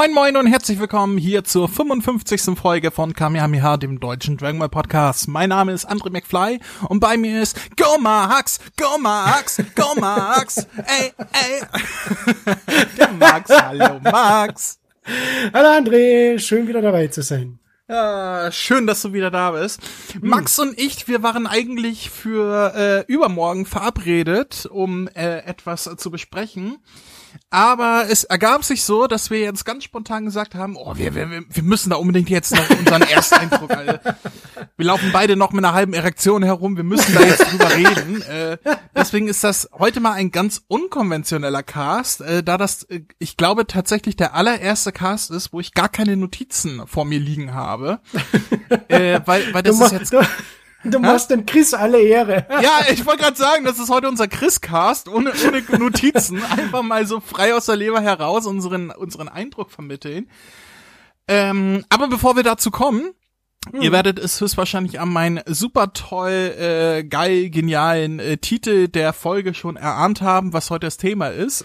Moin moin und herzlich willkommen hier zur 55. Folge von Kamehameha, dem deutschen Dragon Ball Podcast. Mein Name ist André McFly und bei mir ist Go Max, Go Max, Go Max, ey, ey. Der Max, hallo Max. Hallo André, schön wieder dabei zu sein. Ja, schön, dass du wieder da bist. Max und ich, wir waren eigentlich für äh, übermorgen verabredet, um äh, etwas äh, zu besprechen. Aber es ergab sich so, dass wir jetzt ganz spontan gesagt haben, oh, wir, wir, wir müssen da unbedingt jetzt noch unseren Ersteindruck, Alter. Wir laufen beide noch mit einer halben Erektion herum, wir müssen da jetzt drüber reden. Äh, deswegen ist das heute mal ein ganz unkonventioneller Cast, äh, da das, äh, ich glaube, tatsächlich der allererste Cast ist, wo ich gar keine Notizen vor mir liegen habe. äh, weil, weil das du ist jetzt... Du, machst dem Chris alle Ehre. Ja, ich wollte gerade sagen, das ist heute unser Chris-Cast, ohne, ohne Notizen. Einfach mal so frei aus der Leber heraus unseren, unseren Eindruck vermitteln. Ähm, aber bevor wir dazu kommen, Hm. Ihr werdet es höchstwahrscheinlich an meinen super toll, äh, geil, genialen äh, Titel der Folge schon erahnt haben, was heute das Thema ist.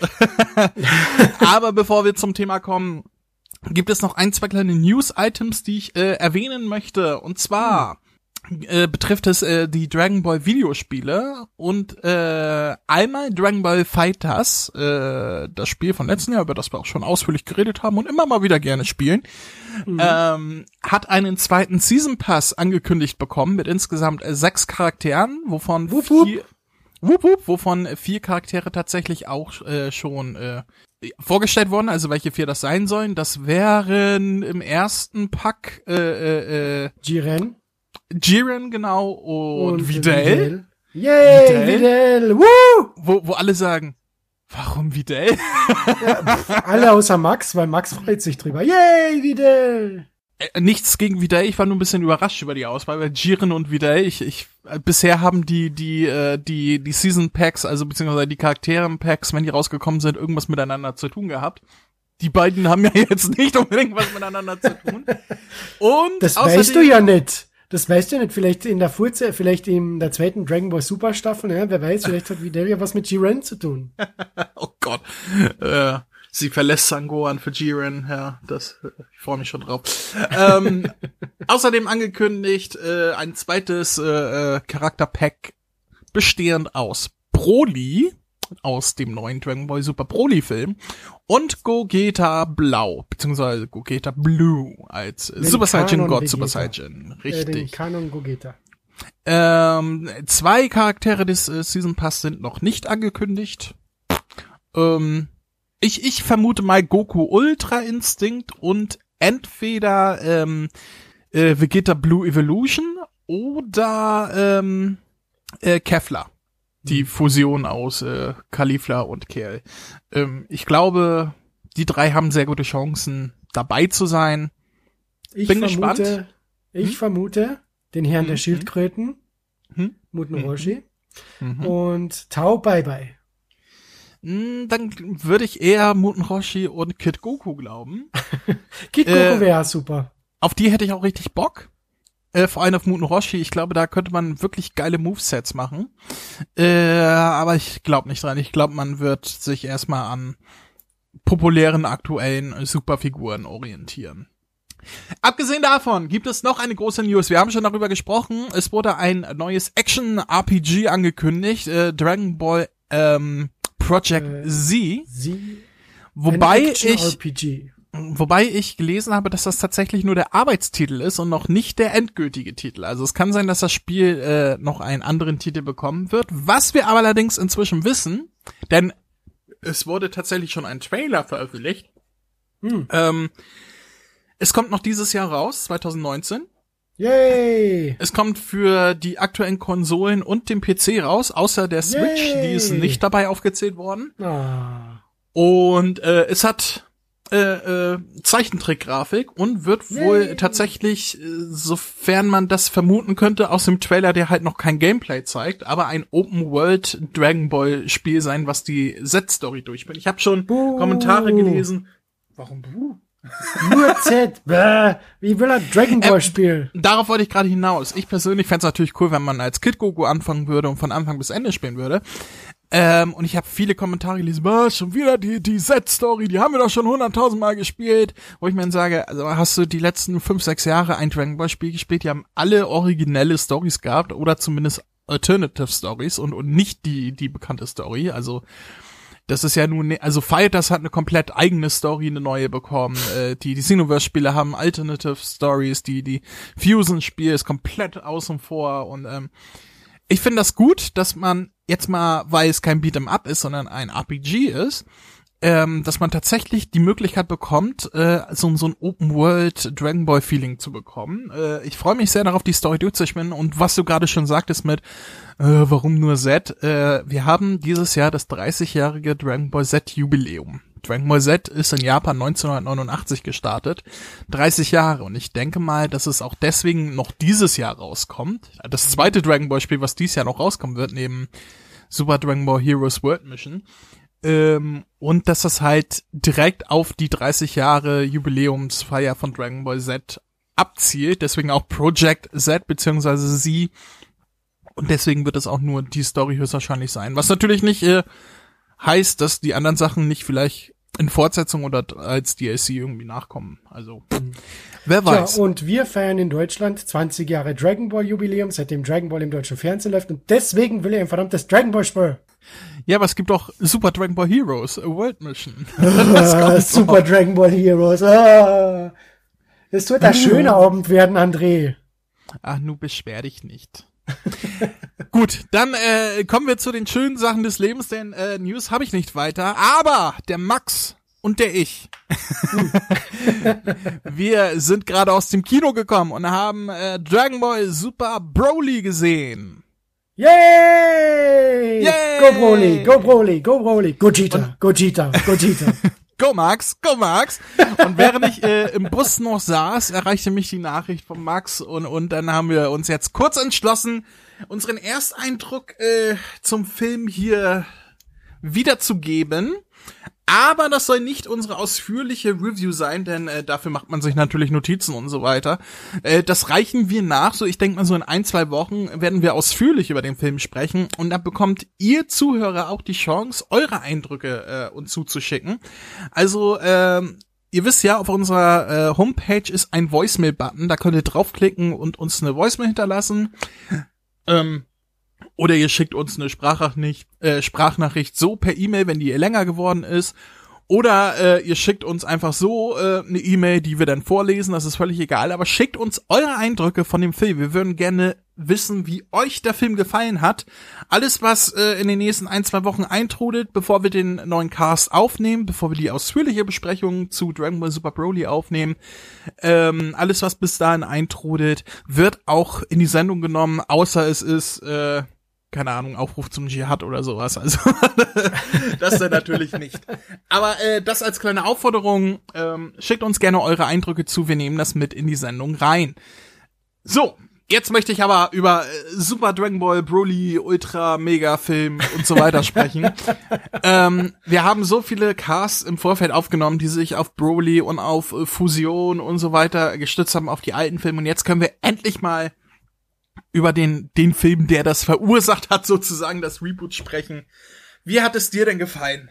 Aber bevor wir zum Thema kommen, gibt es noch ein, zwei kleine News-Items, die ich äh, erwähnen möchte. Und zwar äh, betrifft es äh, die Dragon Ball Videospiele und äh, einmal Dragon Ball Fighters, äh, das Spiel von letzten Jahr, über das wir auch schon ausführlich geredet haben und immer mal wieder gerne spielen, ähm, hat einen zweiten Season Pass angekündigt bekommen mit insgesamt äh, sechs Charakteren, wovon Wupp, wupp. vier, wupp, wupp, wovon vier Charaktere tatsächlich auch äh, schon äh, vorgestellt wurden, also welche vier das sein sollen. Das wären im ersten Pack äh, äh, äh, Jiren Jiren genau und, Videl, Yay, Videl? Videl. Woo! wo, wo alle sagen, warum Videl? Alle außer Max, weil Max freut sich drüber. Yay, Videl. Äh, Nichts gegen Videl, ich war nur ein bisschen überrascht über die Auswahl, weil Jiren und Videl, ich, ich, äh, bisher haben die, die, äh, die, die Season Packs, also beziehungsweise die Charakteren Packs, wenn die rausgekommen sind, irgendwas miteinander zu tun gehabt. Die beiden haben ja jetzt nicht unbedingt was miteinander zu tun. Und Das weißt du ja nicht. Das weißt du nicht. Vielleicht in der Furze, vielleicht in der zweiten Dragon Ball Super Staffel, ja, wer weiß, vielleicht hat Videl ja was mit Jiren zu tun. Oh Gott. Äh, sie verlässt Sangoan für Jiren, ja, das, ich freue mich schon drauf. ähm, außerdem angekündigt, äh, ein zweites äh, äh, Charakterpack bestehend aus Broly aus dem neuen Dragon Ball Super Broly Film und Gogeta Blau, beziehungsweise Gogeta Blue als Den Super Saiyan God Super. Saiyan. Äh, den Richtig. Kanon Gogeta. Ähm, zwei Charaktere des äh, Season Pass sind noch nicht angekündigt. Ähm, ich, ich vermute mal Goku Ultra Instinct und entweder ähm, äh, Vegeta Blue Evolution oder ähm, äh, Kefla. Die Fusion aus äh, Kalifla und Kerl. Ähm, ich glaube, die drei haben sehr gute Chancen, dabei zu sein. Ich Bin vermute, gespannt. ich Hm? vermute den Herrn Hm, der hm. Schildkröten, Hm? Muten Hm, Roshi, Mhm. und Tau Bye Bye. Dann würde ich eher Muten Roshi und Kid Goku glauben. Kid Äh, Goku wäre super. Auf die hätte ich auch richtig Bock. Äh, vor allem auf Muten Roshi. Ich glaube, da könnte man wirklich geile Movesets machen. Äh, aber ich glaube nicht dran. Ich glaube, man wird sich erstmal an populären aktuellen Superfiguren orientieren. Abgesehen davon gibt es noch eine große News. Wir haben schon darüber gesprochen. Es wurde ein neues Action-RPG angekündigt. Äh, Dragon Ball ähm, Project Äh, Z. Sie, Wobei ein ich Action-RPG. Wobei ich gelesen habe, dass das tatsächlich nur der Arbeitstitel ist und noch nicht der endgültige Titel. Also es kann sein, dass das Spiel äh, noch einen anderen Titel bekommen wird. Was wir aber allerdings inzwischen wissen, denn es wurde tatsächlich schon ein Trailer veröffentlicht. Hm. Ähm, es kommt noch dieses Jahr raus, 2019. Yay! Es kommt für die aktuellen Konsolen und den PC raus, außer der Switch, Yay. die ist nicht dabei aufgezählt worden. Ah. Und äh, es hat äh, äh, Zeichentrickgrafik und wird wohl Yay. tatsächlich, äh, sofern man das vermuten könnte, aus dem Trailer, der halt noch kein Gameplay zeigt, aber ein Open World Dragon Ball Spiel sein, was die Z-Story durchführt. Ich habe schon Buh. Kommentare gelesen. Warum buh? Nur Z. Bäh. Wie will er Dragon Ball Ähm, spielen? Darauf wollte ich gerade hinaus. Ich persönlich fände es natürlich cool, wenn man als Kid Goku anfangen würde und von Anfang bis Ende spielen würde. Ähm, und ich habe viele Kommentare gelesen, was, schon wieder die, die Set-Story, die haben wir doch schon hunderttausend Mal gespielt. Wo ich mir dann sage, also hast du die letzten fünf, sechs Jahre ein Dragon Ball Spiel gespielt, die haben alle originelle Stories gehabt oder zumindest Alternative Stories und, und nicht die, die bekannte Story. Also, das ist ja nun, ne, also Fighters hat eine komplett eigene Story, eine neue bekommen. Äh, die die Xenoverse-Spiele haben Alternative Stories, die die Fusion-Spiel ist komplett außen vor und ähm, ich finde das gut, dass man jetzt mal, weil es kein Beat'em Up ist, sondern ein RPG ist, ähm, dass man tatsächlich die Möglichkeit bekommt, äh, so, so ein Open World Dragon Ball Feeling zu bekommen. Äh, ich freue mich sehr darauf, die Story durchzuspielen und was du gerade schon sagtest mit, äh, warum nur Z? Äh, wir haben dieses Jahr das 30-jährige Dragon Ball Z Jubiläum. Dragon Ball Z ist in Japan 1989 gestartet. 30 Jahre. Und ich denke mal, dass es auch deswegen noch dieses Jahr rauskommt. Das zweite Dragon Ball Spiel, was dieses Jahr noch rauskommen wird, neben Super Dragon Ball Heroes World Mission. Ähm, und dass das halt direkt auf die 30 Jahre Jubiläumsfeier von Dragon Ball Z abzielt. Deswegen auch Project Z beziehungsweise sie. Und deswegen wird es auch nur die Story höchstwahrscheinlich sein. Was natürlich nicht äh, heißt, dass die anderen Sachen nicht vielleicht in Fortsetzung oder als DLC irgendwie nachkommen. Also, wer weiß. Ja, und wir feiern in Deutschland 20 Jahre Dragon Ball Jubiläum, seitdem Dragon Ball im deutschen Fernsehen läuft und deswegen will ich ein verdammtes Dragon Ball Spiel. Ja, aber es gibt auch Super Dragon Ball Heroes, a World Mission. Ah, Super auch. Dragon Ball Heroes. Ah. Es wird ein schöner Abend werden, André. Ach, nu beschwer dich nicht. Gut, dann äh, kommen wir zu den schönen Sachen des Lebens, denn äh, News habe ich nicht weiter. Aber der Max und der ich, wir sind gerade aus dem Kino gekommen und haben äh, Dragon Ball Super Broly gesehen. Yay! Yay! Go Broly, go Broly, go Broly, Gogeta, Gogeta, Gogeta. Go Max, go Max. Und während ich äh, im Bus noch saß, erreichte mich die Nachricht von Max und, und dann haben wir uns jetzt kurz entschlossen, unseren Ersteindruck äh, zum Film hier wiederzugeben. Aber das soll nicht unsere ausführliche Review sein, denn äh, dafür macht man sich natürlich Notizen und so weiter. Äh, das reichen wir nach. So, ich denke mal, so in ein, zwei Wochen werden wir ausführlich über den Film sprechen. Und dann bekommt ihr Zuhörer auch die Chance, eure Eindrücke äh, uns zuzuschicken. Also, äh, Ihr wisst ja, auf unserer äh, Homepage ist ein Voicemail-Button. Da könnt ihr draufklicken und uns eine Voicemail hinterlassen. Ähm, oder ihr schickt uns eine Sprachnachricht, äh, Sprachnachricht so per E-Mail, wenn die länger geworden ist. Oder äh, ihr schickt uns einfach so äh, eine E-Mail, die wir dann vorlesen, das ist völlig egal. Aber schickt uns eure Eindrücke von dem Film. Wir würden gerne wissen, wie euch der Film gefallen hat. Alles, was äh, in den nächsten ein, zwei Wochen eintrudelt, bevor wir den neuen Cast aufnehmen, bevor wir die ausführliche Besprechung zu Dragon Ball Super Broly aufnehmen, ähm, alles, was bis dahin eintrudelt, wird auch in die Sendung genommen, außer es ist äh, keine Ahnung, Aufruf zum Dschihad oder sowas. Also das dann natürlich nicht. Aber äh, das als kleine Aufforderung, ähm, schickt uns gerne eure Eindrücke zu, wir nehmen das mit in die Sendung rein. So, jetzt möchte ich aber über äh, Super Dragon Ball, Broly, Ultra, Mega Film und so weiter sprechen. ähm, wir haben so viele Casts im Vorfeld aufgenommen, die sich auf Broly und auf äh, Fusion und so weiter gestützt haben, auf die alten Filme. Und jetzt können wir endlich mal über den, den Film, der das verursacht hat, sozusagen das Reboot sprechen. Wie hat es dir denn gefallen?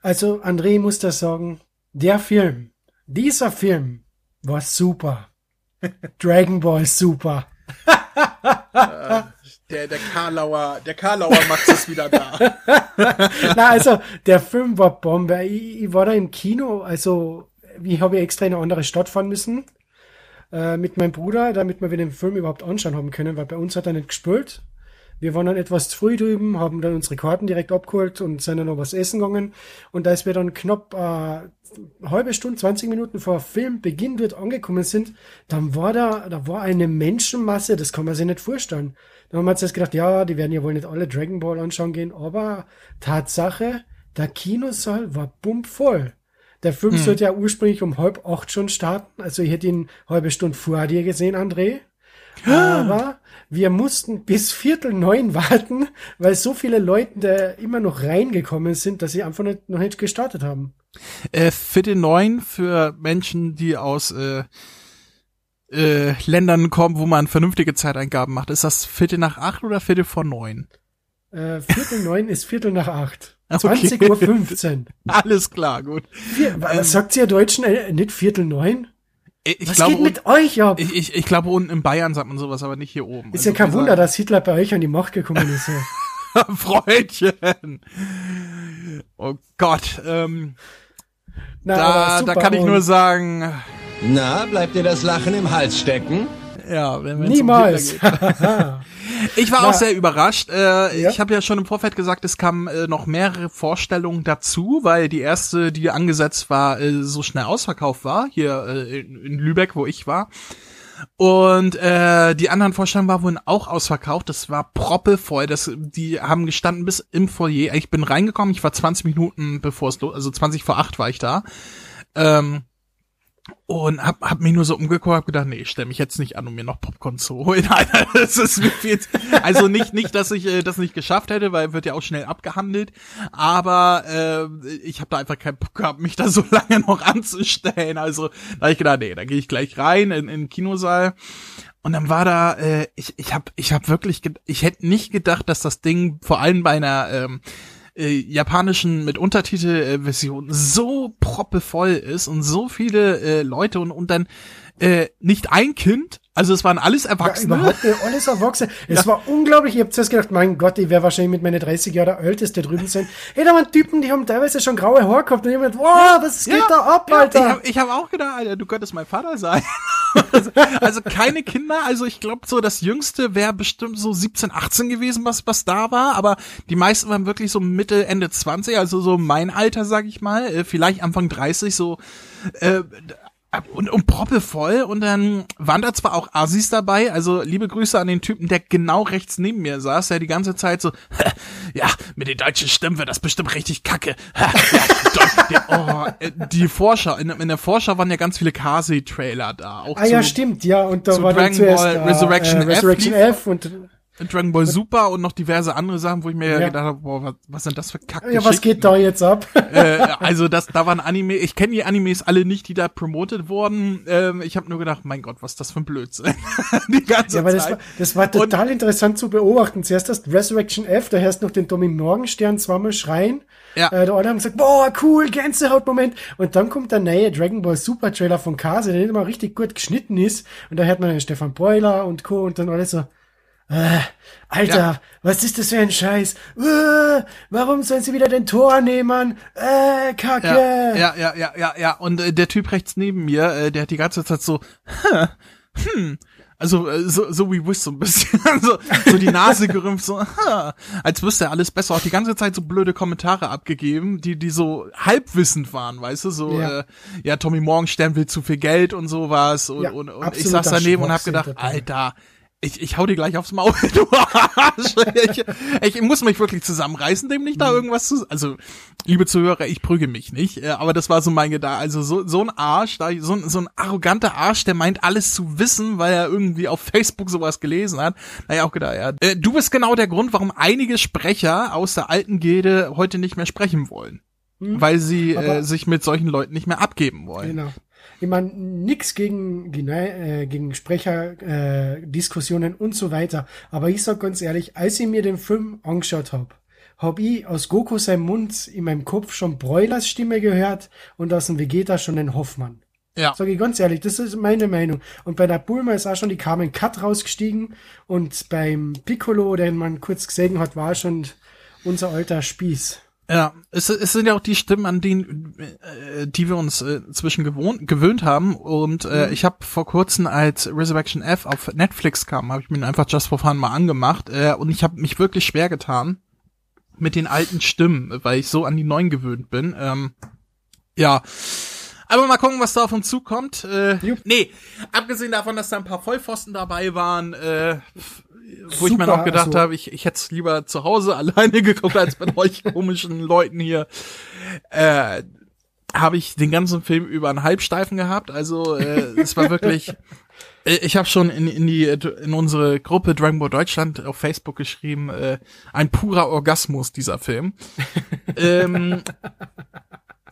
Also, André muss das sagen, der Film, dieser Film war super. Dragon Ball super. äh, der, der Karlauer, der Karlauer Max ist wieder da. Na, also, der Film war Bombe. Ich, ich war da im Kino, also, ich habe extra in eine andere Stadt fahren müssen äh, mit meinem Bruder, damit wir den Film überhaupt anschauen haben können, weil bei uns hat er nicht gespielt. Wir waren dann etwas zu früh drüben, haben dann unsere Karten direkt abgeholt und sind dann noch was essen gegangen. Und als wir dann knapp äh, halbe Stunde, 20 Minuten vor Filmbeginn dort angekommen sind, dann war da, da war eine Menschenmasse, das kann man sich nicht vorstellen. Dann haben wir uns jetzt gedacht, ja, die werden ja wohl nicht alle Dragon Ball anschauen gehen, aber Tatsache, der Kinosaal war bummvoll. Der Film hm. sollte ja ursprünglich um halb acht schon starten. Also ich hätte ihn halbe Stunde vor dir gesehen, André. Aber wir mussten bis Viertel neun warten, weil so viele Leute da immer noch reingekommen sind, dass sie einfach nicht, noch nicht gestartet haben. Äh, Viertel neun für Menschen, die aus äh, äh, Ländern kommen, wo man vernünftige Zeiteingaben macht. Ist das Viertel nach acht oder Viertel vor neun? Äh, Viertel neun ist Viertel nach acht. 20 Uhr 15. Alles klar, gut. Vier, was ähm, sagt ihr Deutschen äh, nicht Viertel neun? Ich Was glaube, geht mit euch ab? Ich, ich, ich glaube, unten in Bayern sagt man sowas, aber nicht hier oben. Ist also ja kein Wunder, dass Hitler bei euch an die Macht gekommen ist. Ja. Freundchen. Oh Gott. Ähm, Na, da, da kann ich nur sagen. Na, bleibt dir das Lachen im Hals stecken? Ja, wenn Niemals. ich war Na, auch sehr überrascht. Äh, ja? Ich habe ja schon im Vorfeld gesagt, es kamen äh, noch mehrere Vorstellungen dazu, weil die erste, die angesetzt war, äh, so schnell ausverkauft war, hier äh, in, in Lübeck, wo ich war. Und äh, die anderen Vorstellungen waren wohl auch ausverkauft. Das war proppevoll. Das, die haben gestanden bis im Foyer. Ich bin reingekommen. Ich war 20 Minuten bevor es los, also 20 vor 8 war ich da. Ähm, und hab, hab mich nur so umgeguckt, hab gedacht, nee, ich stell mich jetzt nicht an, um mir noch Popcorn zu holen. das ist mir viel, also nicht, nicht, dass ich äh, das nicht geschafft hätte, weil wird ja auch schnell abgehandelt. Aber äh, ich habe da einfach keinen Bock gehabt, mich da so lange noch anzustellen. Also da hab ich gedacht, nee, da gehe ich gleich rein in, in den Kinosaal. Und dann war da, äh, ich, ich hab, ich hab wirklich, ich hätte nicht gedacht, dass das Ding vor allem bei einer ähm, äh, japanischen mit Untertitelversion so proppevoll ist und so viele äh, Leute und, und dann äh, nicht ein Kind, also es waren alles Erwachsene. Ja, überhaupt nicht, alles Erwachsene. Es ja. war unglaublich, ich hab zuerst gedacht, mein Gott, ich wäre wahrscheinlich mit meinen 30 Jahren der Älteste drüben sein. Hey, da waren Typen, die haben teilweise schon graue Haare gehabt und ich hab gedacht, wow, was geht ja, da ab, Alter? ich habe ich hab auch gedacht, Alter, du könntest mein Vater sein. Also, also keine Kinder, also ich glaube so, das Jüngste wäre bestimmt so 17, 18 gewesen, was, was da war, aber die meisten waren wirklich so Mitte, Ende 20, also so mein Alter, sag ich mal, äh, vielleicht Anfang 30, so äh, und, und Proppe voll und dann waren da zwar auch Assis dabei, also liebe Grüße an den Typen, der genau rechts neben mir saß, der die ganze Zeit so, ja, mit den deutschen Stimmen wird das bestimmt richtig kacke. ja, der, oh, äh, die Vorschau, in, in, der Vorschau waren ja ganz viele Kasi-Trailer da. Auch ah ja, stimmt, ja, und da war Dragon dann zuerst Ball Resurrection, äh, Resurrection F, F und Dragon Ball Super und noch diverse andere Sachen, wo ich mir ja. gedacht habe, boah, was, was sind das für Kacke? Ja, was geht da jetzt ab? äh, also das, da waren Anime, ich kenne die Animes alle nicht, die da promotet wurden. Ähm, ich habe nur gedacht, mein Gott, was ist das für ein Blödsinn? die ganze ja, aber Zeit. Das war, das war total und, interessant zu beobachten. Zuerst das Resurrection F, da hörst noch den Tommy Morgenstern zweimal schreien. Ja. Äh, da alle haben gesagt, boah, cool, Gänsehautmoment. Und dann kommt der neue Dragon Ball Super Trailer von Kase, der immer richtig gut geschnitten ist. Und da hört man den Stefan Beuler und Co. Und dann alles so, äh, Alter, ja. was ist das für ein Scheiß? Äh, warum sollen sie wieder den Tor nehmen? Äh, Kacke. Ja, ja, ja, ja, ja. ja. Und äh, der Typ rechts neben mir, äh, der hat die ganze Zeit so, hm, also äh, so, so wie Wiss so ein bisschen, so, so die Nase gerümpft, so, ha, als wüsste er alles besser. Auch die ganze Zeit so blöde Kommentare abgegeben, die die so halbwissend waren, weißt du, so ja, äh, ja Tommy Morgenstern will zu viel Geld und sowas und, ja, und, und ich saß daneben und hab gedacht, Alter, ich, ich hau dir gleich aufs Maul, du Arsch. Ich, ich muss mich wirklich zusammenreißen, dem nicht da mhm. irgendwas zu. Also, liebe Zuhörer, ich prüge mich nicht, äh, aber das war so mein Gedanke. Also so, so ein Arsch, da, so, so ein arroganter Arsch, der meint alles zu wissen, weil er irgendwie auf Facebook sowas gelesen hat. Naja, auch gedacht, ja. Äh, du bist genau der Grund, warum einige Sprecher aus der alten Gilde heute nicht mehr sprechen wollen. Hm. Weil sie äh, sich mit solchen Leuten nicht mehr abgeben wollen. Genau. Ich meine, nix gegen, äh, gegen Sprecher, äh, Diskussionen und so weiter. Aber ich sag ganz ehrlich, als ich mir den Film angeschaut hab, hab ich aus Goku seinem Mund in meinem Kopf schon Broilers Stimme gehört und aus dem Vegeta schon den Hoffmann. Ja. Sag ich ganz ehrlich, das ist meine Meinung. Und bei der Bulma ist auch schon die Carmen Cut rausgestiegen und beim Piccolo, den man kurz gesehen hat, war schon unser alter Spieß. Ja, es, es sind ja auch die Stimmen, an denen, äh, die wir uns äh, zwischen gewohnt, gewöhnt haben. Und äh, mhm. ich habe vor kurzem, als Resurrection F auf Netflix kam, habe ich mir einfach Just for Fun mal angemacht. Äh, und ich habe mich wirklich schwer getan mit den alten Stimmen, weil ich so an die neuen gewöhnt bin. Ähm, ja. Aber mal gucken, was da auf uns zukommt. Äh, nee, abgesehen davon, dass da ein paar Vollpfosten dabei waren, äh, wo Super, ich mir noch gedacht also. habe, ich, ich hätte es lieber zu Hause alleine geguckt, als mit euch komischen Leuten hier. Äh, habe ich den ganzen Film über einen Halbsteifen gehabt. Also äh, es war wirklich. Äh, ich habe schon in, in die in unsere Gruppe Dragon Ball Deutschland auf Facebook geschrieben, äh, ein purer Orgasmus dieser Film. ähm,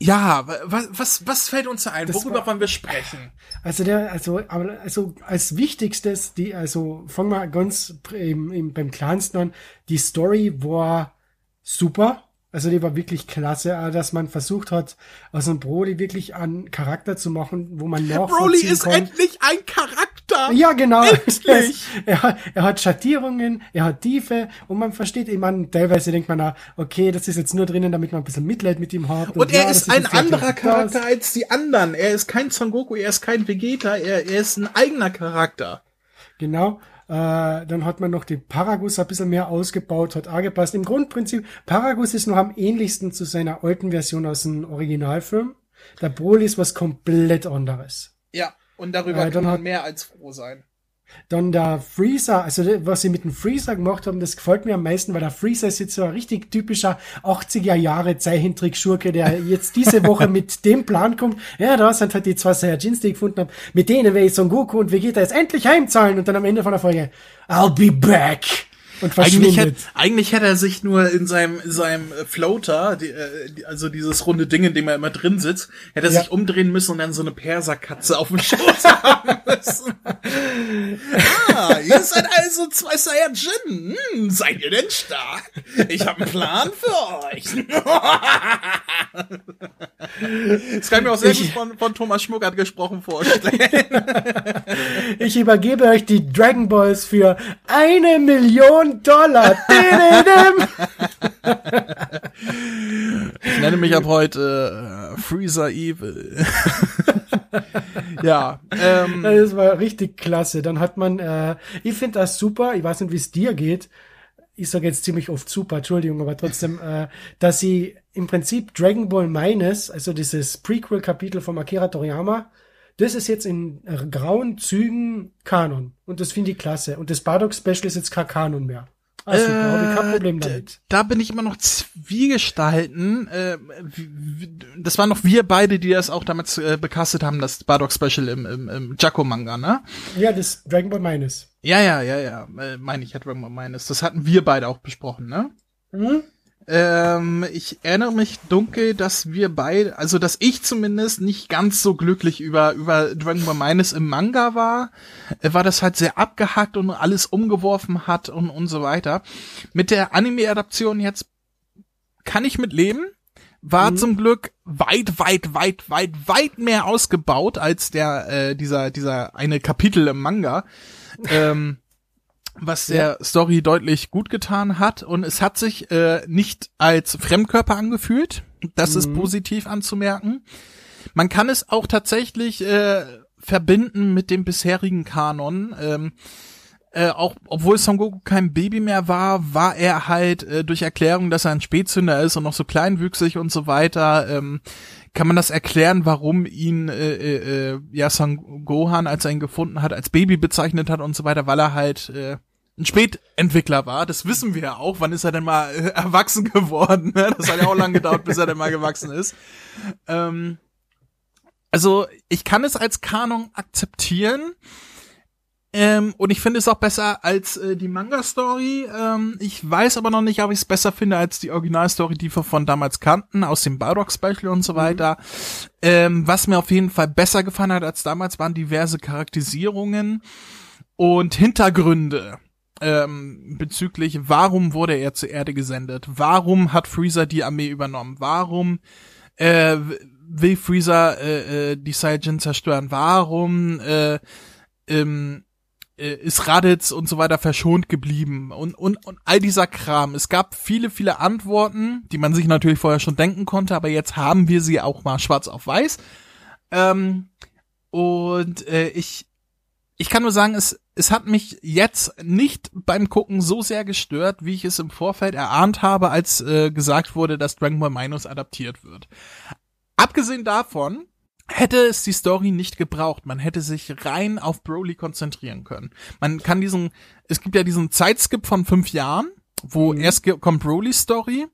Ja, was, was, was fällt uns da ein? Das Worüber war- wollen wir sprechen? Also der, also, aber, also als wichtigstes, die, also fangen wir ganz im, im, beim kleinsten an. Die Story war super. Also die war wirklich klasse, auch dass man versucht hat, aus einem Broly wirklich einen Charakter zu machen, wo man Broly nachvollziehen ist kann. endlich ein Charakter! Ja, genau. Endlich! Er, hat- er hat Schattierungen, er hat Tiefe und man versteht, meine, teilweise denkt man, auch, okay, das ist jetzt nur drinnen, damit man ein bisschen Mitleid mit ihm hat. Und er ja, ist ein anderer. Charakter als die anderen. Er ist kein Son Goku, er ist kein Vegeta, er, er ist ein eigener Charakter. Genau. Äh, dann hat man noch die Paragus ein bisschen mehr ausgebaut, hat angepasst. Im Grundprinzip, Paragus ist noch am ähnlichsten zu seiner alten Version aus dem Originalfilm. Der Broly ist was komplett anderes. Ja, und darüber Äh, dann hat- mehr als froh sein. Dann der Freezer, also was sie mit dem Freezer gemacht haben, das gefällt mir am meisten, weil der Freezer ist jetzt so ein richtig typischer 80er Jahre Zeichentrick-Schurke, der jetzt diese Woche mit dem Plan kommt, ja, da sind halt die zwei Saiyajins, die ich gefunden habe, mit denen werde ich Son Goku und Vegeta jetzt endlich heimzahlen und dann am Ende von der Folge, I'll be back! Und Eigentlich verschwindet. hätte, eigentlich hätte er sich nur in seinem, in seinem äh, Floater, die, äh, die, also dieses runde Ding, in dem er immer drin sitzt, hätte er Ja. sich umdrehen müssen und dann so eine Perserkatze auf dem Schoß haben müssen. ah, ihr seid also zwei Saiyajin. Hm, seid ihr denn stark? Ich habe einen Plan für euch. das kann ich mir auch sehr gut von, von Thomas Schmuckert gesprochen vorstellen. Ich übergebe euch die Dragon Balls für eine Million Dollar. Dididim. Ich nenne mich ab heute äh, Freezer Evil. ja, ähm, Das war richtig klasse. Dann hat man, äh, ich finde das super, ich weiß nicht, wie es dir geht. Ich sage jetzt ziemlich oft super, Entschuldigung, aber trotzdem, äh, dass sie im Prinzip Dragon Ball Minus, also dieses Prequel-Kapitel von Akira Toriyama, das ist jetzt in äh, grauen Zügen Kanon. Und das finde ich klasse. Und das Bardock Special ist jetzt kein Kanon mehr. Also, da habe ich kein Problem d- damit. Da bin ich immer noch Zwiegestalten. Äh, das waren noch wir beide, die das auch damals äh, becastet haben, das Bardock Special im, im, im Jacko-Manga, ne? Ja, das Dragon Ball Minus. Ja, ja, ja, ja. Äh, meine ich, hat Dragon Ball meines. Das hatten wir beide auch besprochen, ne? Hm? Ähm, ich erinnere mich dunkel, dass wir beide, also dass ich zumindest nicht ganz so glücklich über über Dragon Ball Minus im Manga war, äh, war das halt sehr abgehackt und alles umgeworfen hat und und so weiter. Mit der Anime-Adaption jetzt kann ich mit leben. War zum Glück weit, weit, weit, weit, weit mehr ausgebaut als der äh, dieser dieser eine Kapitel im Manga. ähm, was der Story deutlich gut getan hat und es hat sich äh, nicht als Fremdkörper angefühlt. Das ist positiv anzumerken. Man kann es auch tatsächlich äh, verbinden mit dem bisherigen Kanon. Ähm, äh, auch obwohl Son Goku kein Baby mehr war, war er halt äh, durch Erklärung, dass er ein Spätzünder ist und noch so kleinwüchsig und so weiter, ähm, kann man das erklären, warum ihn äh, äh, äh, ja Son Gohan, als er ihn gefunden hat, als Baby bezeichnet hat und so weiter, weil er halt äh, ein Spätentwickler war. Das wissen wir ja auch. Wann ist er denn mal äh, erwachsen geworden? Ne? Das hat ja auch lange gedauert, bis er denn mal gewachsen ist. Ähm, also ich kann es als Kanon akzeptieren. Ähm, und ich finde es auch besser als äh, die Manga-Story. Ähm, ich weiß aber noch nicht, ob ich es besser finde als die Original-Story, die wir von damals kannten, aus dem Bardock-Special und so weiter. Ähm, was mir auf jeden Fall besser gefallen hat als damals, waren diverse Charakterisierungen und Hintergründe ähm, bezüglich, warum wurde er zur Erde gesendet? Warum hat Freezer die Armee übernommen? Warum äh, will Freezer äh, äh, die Saiyajin zerstören? Warum äh, ähm, äh, ist Raditz und so weiter verschont geblieben und, und, und all dieser Kram. Es gab viele, viele Antworten, die man sich natürlich vorher schon denken konnte, aber jetzt haben wir sie auch mal schwarz auf weiß. Ähm, und äh, ich, ich kann nur sagen, es, es hat mich jetzt nicht beim Gucken so sehr gestört, wie ich es im Vorfeld erahnt habe, als äh, gesagt wurde, dass Dragon Ball Minus adaptiert wird. Abgesehen davon hätte es die Story nicht gebraucht. Man hätte sich rein auf Broly konzentrieren können. Man kann diesen, es gibt ja diesen Zeitskip von fünf Jahren, wo erst ge- kommt Brolys Story,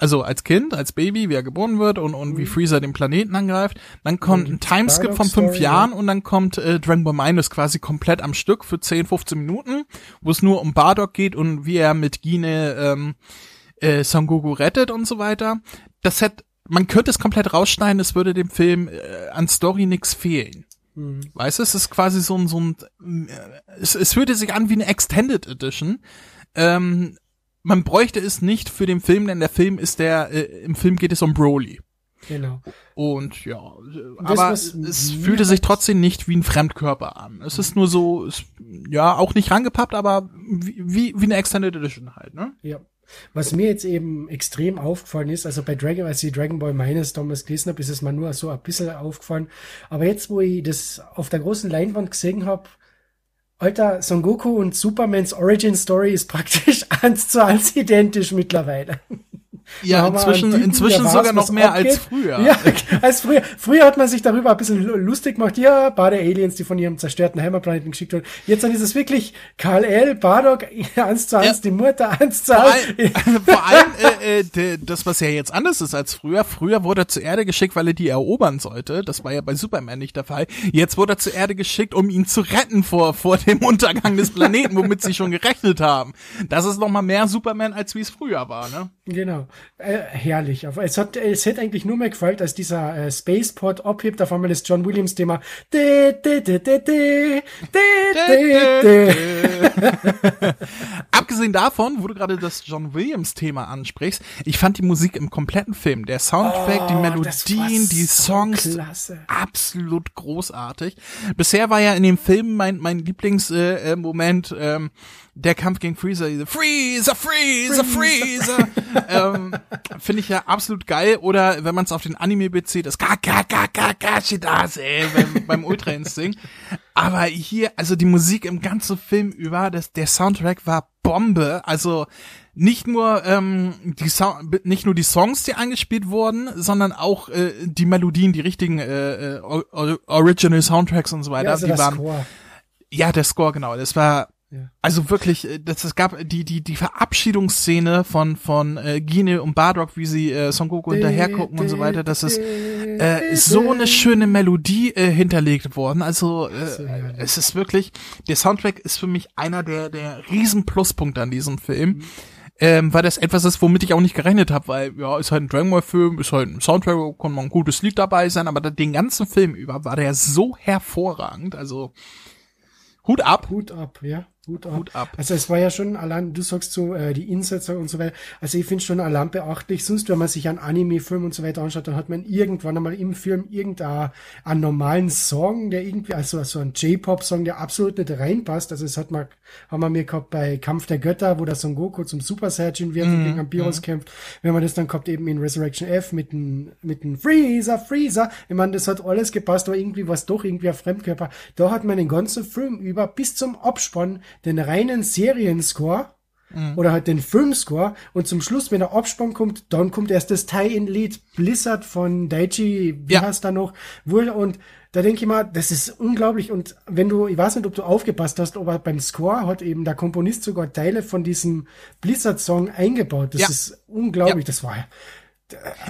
also als Kind, als Baby, wie er geboren wird und, und wie Freezer den Planeten angreift. Dann kommt ein Timeskip von fünf Jahren und dann kommt äh, Dragon Ball Minus quasi komplett am Stück für 10, 15 Minuten, wo es nur um Bardock geht und wie er mit Gine ähm, äh, Son Goku rettet und so weiter. Das hätte man könnte es komplett rausschneiden, es würde dem Film äh, an Story nix fehlen. Mhm. Weißt du, es ist quasi so ein, so ein, äh, es, es fühlte sich an wie eine Extended Edition. Ähm, man bräuchte es nicht für den Film, denn der Film ist der, äh, im Film geht es um Broly. Genau. Und ja, aber das, es fühlte sich trotzdem nicht wie ein Fremdkörper an. Es ist nur so, es, ja, auch nicht rangepappt, aber wie, wie, wie eine Extended Edition halt, ne? Ja. Was mir jetzt eben extrem aufgefallen ist, also bei Dragon, als ich Dragon Ball Minus damals gelesen habe, ist es mir nur so ein bisschen aufgefallen. Aber jetzt, wo ich das auf der großen Leinwand gesehen habe, Alter, Son Goku und Supermans Origin Story ist praktisch eins zu eins identisch mittlerweile. Ja, inzwischen, Typen, inzwischen sogar noch mehr abgeht. als früher. Ja, als früher. Früher hat man sich darüber ein bisschen lustig gemacht. Ja, Bade-Aliens, die von ihrem zerstörten Heimatplaneten geschickt wurden. Jetzt dann ist es wirklich Karl L., Bardock, eins zu eins, ja. die Mutter, eins zu eins. Vor allem, äh, äh, das, was ja jetzt anders ist als früher. Früher wurde er zur Erde geschickt, weil er die erobern sollte. Das war ja bei Superman nicht der Fall. Jetzt wurde er zur Erde geschickt, um ihn zu retten vor, vor dem Untergang des Planeten, womit sie schon gerechnet haben. Das ist noch mal mehr Superman, als wie es früher war, ne? Genau. Äh, herrlich. Aber es hat, es hätte eigentlich nur mehr gefällt, als dieser äh, Spaceport abhebt, auf einmal das John Williams Thema. Abgesehen davon, wo du gerade das John Williams Thema ansprichst, ich fand die Musik im kompletten Film, der Soundtrack, oh, die Melodien, die so Songs, klasse. absolut großartig. Bisher war ja in dem Film mein, mein Lieblingsmoment, äh, ähm, der Kampf gegen Freezer, diese Freezer, Freezer, Freezer, ähm, finde ich ja absolut geil. Oder wenn man es auf den Anime bezieht, das Kakakakakashidase beim, beim Ultra Instinct. Aber hier, also die Musik im ganzen Film über, das, der Soundtrack war Bombe. Also nicht nur ähm, die so nicht nur die Songs, die eingespielt wurden, sondern auch äh, die Melodien, die richtigen äh, äh, Original Soundtracks und so weiter. Ja, also die waren. Score. Ja, der Score genau. Das war ja. Also wirklich, äh, das, es gab die die die Verabschiedungsszene von von äh, Gine und Bardock, wie sie äh, Son Goku hinterhergucken und so weiter, das ist äh, so eine schöne Melodie äh, hinterlegt worden. Also äh, es ist wirklich, der Soundtrack ist für mich einer der der riesen Pluspunkte an diesem Film. Mhm. Ähm, weil das etwas ist, womit ich auch nicht gerechnet habe, weil ja, ist halt ein Dragon Ball Film, ist halt ein Soundtrack, kann mal ein gutes Lied dabei sein, aber den ganzen Film über war der so hervorragend, also Hut ab. Hut ab, ja. Hut ab. Hut ab. Also es war ja schon allein, du sagst so, äh, die Insetzer und so weiter. Also ich finde schon allein beachtlich. Sonst, wenn man sich einen Anime-Film und so weiter anschaut, dann hat man irgendwann einmal im Film irgendeinen einen normalen Song, der irgendwie, also, also ein J-Pop-Song, der absolut nicht reinpasst. Also es hat man, haben wir mir gehabt bei Kampf der Götter, wo der Son Goku zum Super Saiyajin wird mm, und gegen Ambiros mm. kämpft. Wenn man das dann gehabt eben in Resurrection F mit dem, mit dem Freezer, Freezer. Ich meine, das hat alles gepasst, aber irgendwie war es doch irgendwie ein Fremdkörper. Da hat man den ganzen Film über bis zum Abspann den reinen Serienscore mhm. oder halt den Filmscore und zum Schluss, wenn der Abspann kommt, dann kommt erst das Tie-In-Lied Blizzard von Daichi, wie ja. heißt da noch, wohl und da denke ich mal, das ist unglaublich und wenn du, ich weiß nicht, ob du aufgepasst hast, aber beim Score hat eben der Komponist sogar Teile von diesem Blizzard-Song eingebaut. Das ja. ist unglaublich, ja. das war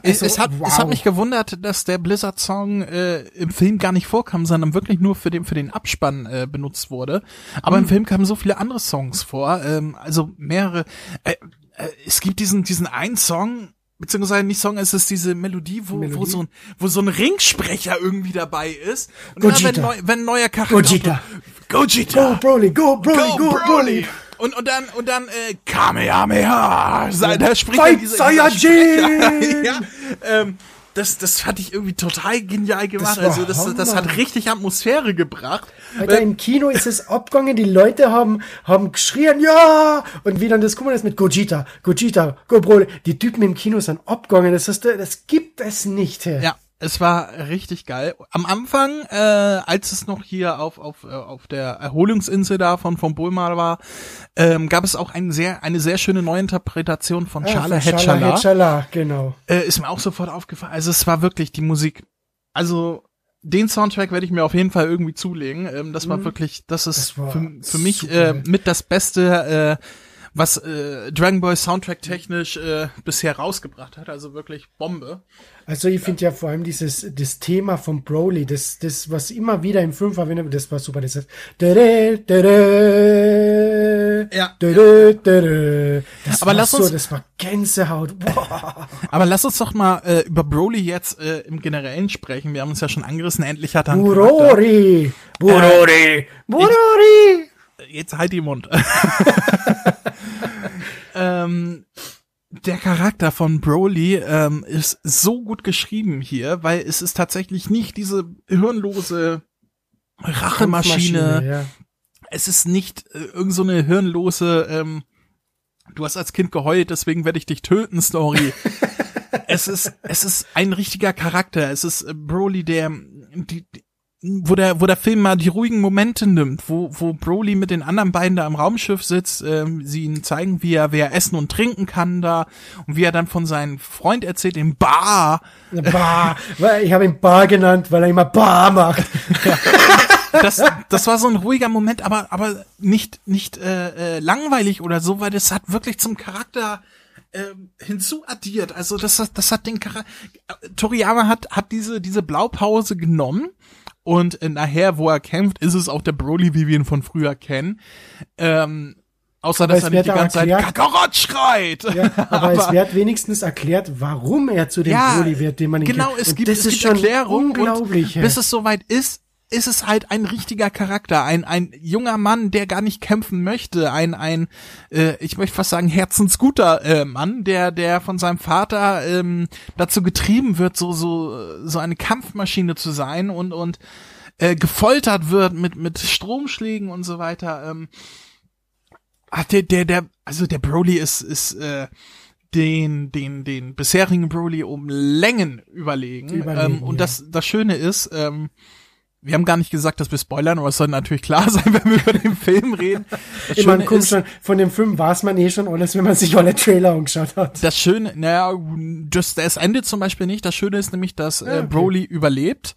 also, es, hat, wow. es hat mich gewundert, dass der Blizzard-Song äh, im Film gar nicht vorkam, sondern wirklich nur für den, für den Abspann äh, benutzt wurde. Aber mhm. im Film kamen so viele andere Songs vor, ähm, also mehrere. Äh, äh, es gibt diesen, diesen einen Song, beziehungsweise nicht Song, es ist diese Melodie, wo, Melodie? wo so ein, wo so ein Ringsprecher irgendwie dabei ist. Und Gogeta. immer, wenn, neu, wenn ein neuer Kachel Gogeta. Gogeta. Go Broly, go Broly, go, go Broly. Broly. Und, und dann, und dann, äh, Kamehameha, da spricht Fight diese, Saiyajin! ja, ähm, das, das fand ich irgendwie total genial gemacht. Das also das, das hat richtig Atmosphäre gebracht. Alter, im Kino ist es abgegangen, die Leute haben, haben geschrien, ja! Und wie dann das guck ist mit Gogeta, Gogeta, Go Broly. Die Typen im Kino sind abgegangen. Das, ist, das gibt es nicht. Ja. Es war richtig geil. Am Anfang, äh, als es noch hier auf, auf, äh, auf der Erholungsinsel da von, von Bulmar war, ähm, gab es auch ein sehr, eine sehr schöne Neuinterpretation von ja, Charla Hetchala. Hetchala, genau. Äh, ist mir auch sofort aufgefallen. Also es war wirklich die Musik. Also den Soundtrack werde ich mir auf jeden Fall irgendwie zulegen. Ähm, das war mhm. wirklich, das ist das für, für mich äh, mit das Beste, äh, was äh, Dragon Ball Soundtrack technisch äh, bisher rausgebracht hat. Also wirklich Bombe. Also ich finde ja vor allem dieses das Thema von Broly, das das was immer wieder im Film verwendet wird, das war super. Das heißt, Ja. Das Aber war lass so, uns- das war Gänsehaut. Boah. Aber lass uns doch mal äh, über Broly jetzt äh, im Generellen sprechen. Wir haben uns ja schon angerissen. Endlich hat er. Burori, Burori, Burori. Jetzt halt die Mund. ähm, der Charakter von Broly ähm, ist so gut geschrieben hier, weil es ist tatsächlich nicht diese hirnlose Rachemaschine. ja. Es ist nicht äh, irgend so eine hirnlose, ähm, du hast als Kind geheult, deswegen werde ich dich töten, Story. es ist, es ist ein richtiger Charakter. Es ist äh, Broly, der, die, die, wo der, wo der Film mal die ruhigen Momente nimmt, wo, wo Broly mit den anderen beiden da im Raumschiff sitzt, ähm, sie ihnen zeigen, wie er, wie er essen und trinken kann da und wie er dann von seinem Freund erzählt, im Bar, Bar. Weil Ich habe ihn Bar genannt, weil er immer Bar macht. das, das war so ein ruhiger Moment, aber, aber nicht, nicht äh, äh, langweilig oder so, weil das hat wirklich zum Charakter äh, hinzuaddiert. Also das, hat- das hat den Charakter. Toriyama hat, hat diese, diese Blaupause genommen und äh, nachher, wo er kämpft, ist es auch der Broly, wie wir ihn von früher kennen. Ähm, außer Aber dass er nicht die ganze Zeit erklärt- Kakarot schreit. Ja, aber, es wird wenigstens erklärt, warum er zu dem Ja, Broly wird, den man ihn genau, kennt. es gibt, es ist gibt schon Erklärung unglaublich. und bis es soweit ist, ist es halt ein richtiger Charakter, ein ein junger Mann, der gar nicht kämpfen möchte, ein ein äh, ich möchte fast sagen herzensguter äh, Mann, der der von seinem Vater ähm, dazu getrieben wird, so so so eine Kampfmaschine zu sein und und äh, gefoltert wird mit mit Stromschlägen und so weiter. Ähm, ach, der der der also der Broly ist ist äh, den, den, den bisherigen Broly um Längen überlegen. Überlegen, ähm, und ja. das, das Schöne ist, ähm, wir haben gar nicht gesagt, dass wir spoilern, aber es soll natürlich klar sein, wenn wir über den Film reden. Ich meine, ist, schon, von dem Film weiß man eh schon alles, wenn man sich alle Trailer angeschaut hat. das Schöne, naja, das, das Ende zum Beispiel nicht. Das Schöne ist nämlich, dass äh, okay. Broly überlebt.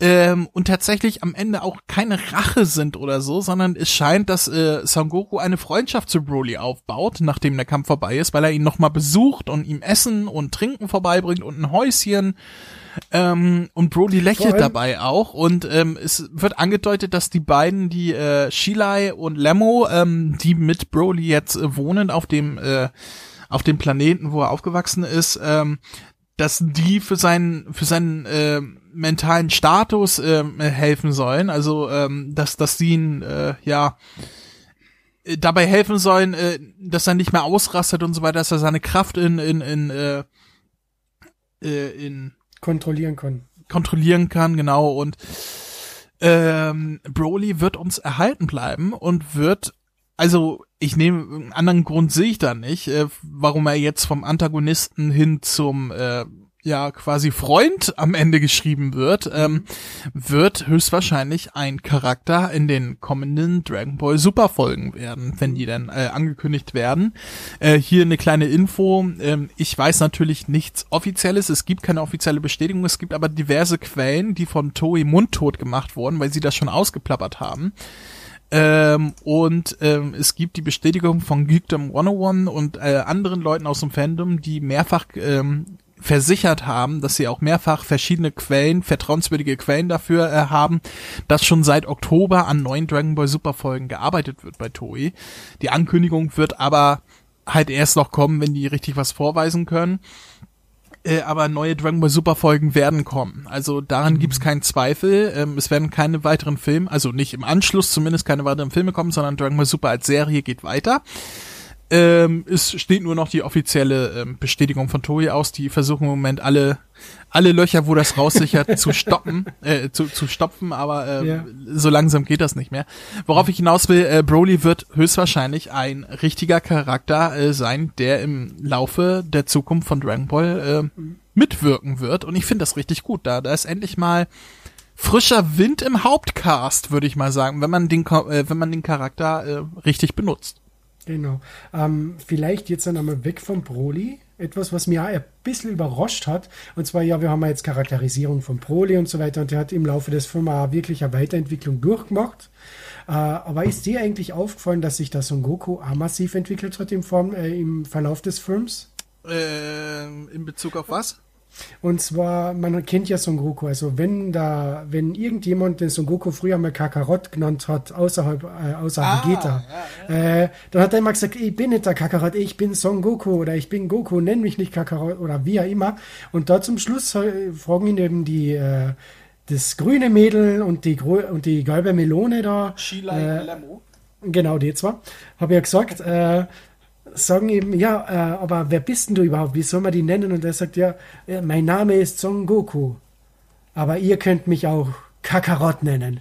Ähm, und tatsächlich am Ende auch keine Rache sind oder so, sondern es scheint, dass äh, Son Goku eine Freundschaft zu Broly aufbaut, nachdem der Kampf vorbei ist, weil er ihn nochmal besucht und ihm Essen und Trinken vorbeibringt und ein Häuschen. Ähm, und Broly lächelt allem- dabei auch und ähm, es wird angedeutet, dass die beiden, die äh, Shilai und Lemmo, ähm, die mit Broly jetzt äh, wohnen auf dem äh, auf dem Planeten, wo er aufgewachsen ist, ähm, dass die für seinen für seinen äh, mentalen Status ähm, helfen sollen, also ähm, dass dass sie ihn äh, ja äh, dabei helfen sollen, äh, dass er nicht mehr ausrastet und so weiter, dass er seine Kraft in in in äh, äh, in Kontrollieren können. kontrollieren kann, genau, und ähm, Broly wird uns erhalten bleiben und wird, also ich nehme, einen anderen Grund sehe ich da nicht, äh, warum er jetzt vom Antagonisten hin zum, äh, ja, quasi Freund am Ende geschrieben wird, ähm, wird höchstwahrscheinlich ein Charakter in den kommenden Dragon Ball Super Folgen werden, wenn die dann äh, angekündigt werden. Äh, hier eine kleine Info. Ähm, ich weiß natürlich nichts Offizielles. Es gibt keine offizielle Bestätigung. Es gibt aber diverse Quellen, die von Toei mundtot gemacht wurden, weil sie das schon ausgeplappert haben. Ähm, und ähm, es gibt die Bestätigung von Geekdom 101 und äh, anderen Leuten aus dem Fandom, die mehrfach ähm, versichert haben, dass sie auch mehrfach verschiedene Quellen, vertrauenswürdige Quellen dafür äh, haben, dass schon seit Oktober an neuen Dragon Ball Super Folgen gearbeitet wird bei Toei. Die Ankündigung wird aber halt erst noch kommen, wenn die richtig was vorweisen können. Äh, aber neue Dragon Ball Super Folgen werden kommen. Also daran gibt's keinen Zweifel. Ähm, es werden keine weiteren Filme, also nicht im Anschluss zumindest keine weiteren Filme kommen, sondern Dragon Ball Super als Serie geht weiter. Ähm, es steht nur noch die offizielle ähm, Bestätigung von Toei aus. Die versuchen im Moment alle alle Löcher, wo das raussichert, zu stoppen, äh, zu, zu stopfen, aber äh, Ja. so langsam geht das nicht mehr. Worauf ich hinaus will, äh, Broly wird höchstwahrscheinlich ein richtiger Charakter äh, sein, der im Laufe der Zukunft von Dragon Ball äh, mitwirken wird. Und ich finde das richtig gut. Da, da ist endlich mal frischer Wind im Hauptcast, würde ich mal sagen, wenn man den, äh, wenn man den Charakter äh, richtig benutzt. Genau. Ähm, vielleicht jetzt dann einmal weg vom Broly. Etwas, was mir ein bisschen überrascht hat. Und zwar, ja, wir haben ja jetzt Charakterisierung von Broly und so weiter. Und der hat im Laufe des Films auch wirklich eine Weiterentwicklung durchgemacht. Äh, aber ist dir eigentlich aufgefallen, dass sich da Son Goku auch massiv entwickelt hat im, Form, äh, im Verlauf des Films? Äh, in Bezug auf was? Und zwar, man kennt ja Son Goku, also wenn da, wenn irgendjemand den Son Goku früher mal Kakarot genannt hat, außerhalb, äh, außer ah, Vegeta, ja, ja. Äh, dann hat er immer gesagt, ich bin nicht der Kakarot, ich bin Son Goku oder ich bin Goku, nenn mich nicht Kakarot oder wie auch immer. Und da zum Schluss äh, fragen ihn eben die, äh, das grüne Mädel und die, und die gelbe Melone da. Äh, Genau, die zwar. Habe ja gesagt, äh, sagen eben, ja, äh, aber wer bist denn du überhaupt? Wie soll man die nennen? Und er sagt, ja, äh, mein Name ist Son Goku. Aber ihr könnt mich auch Kakarot nennen.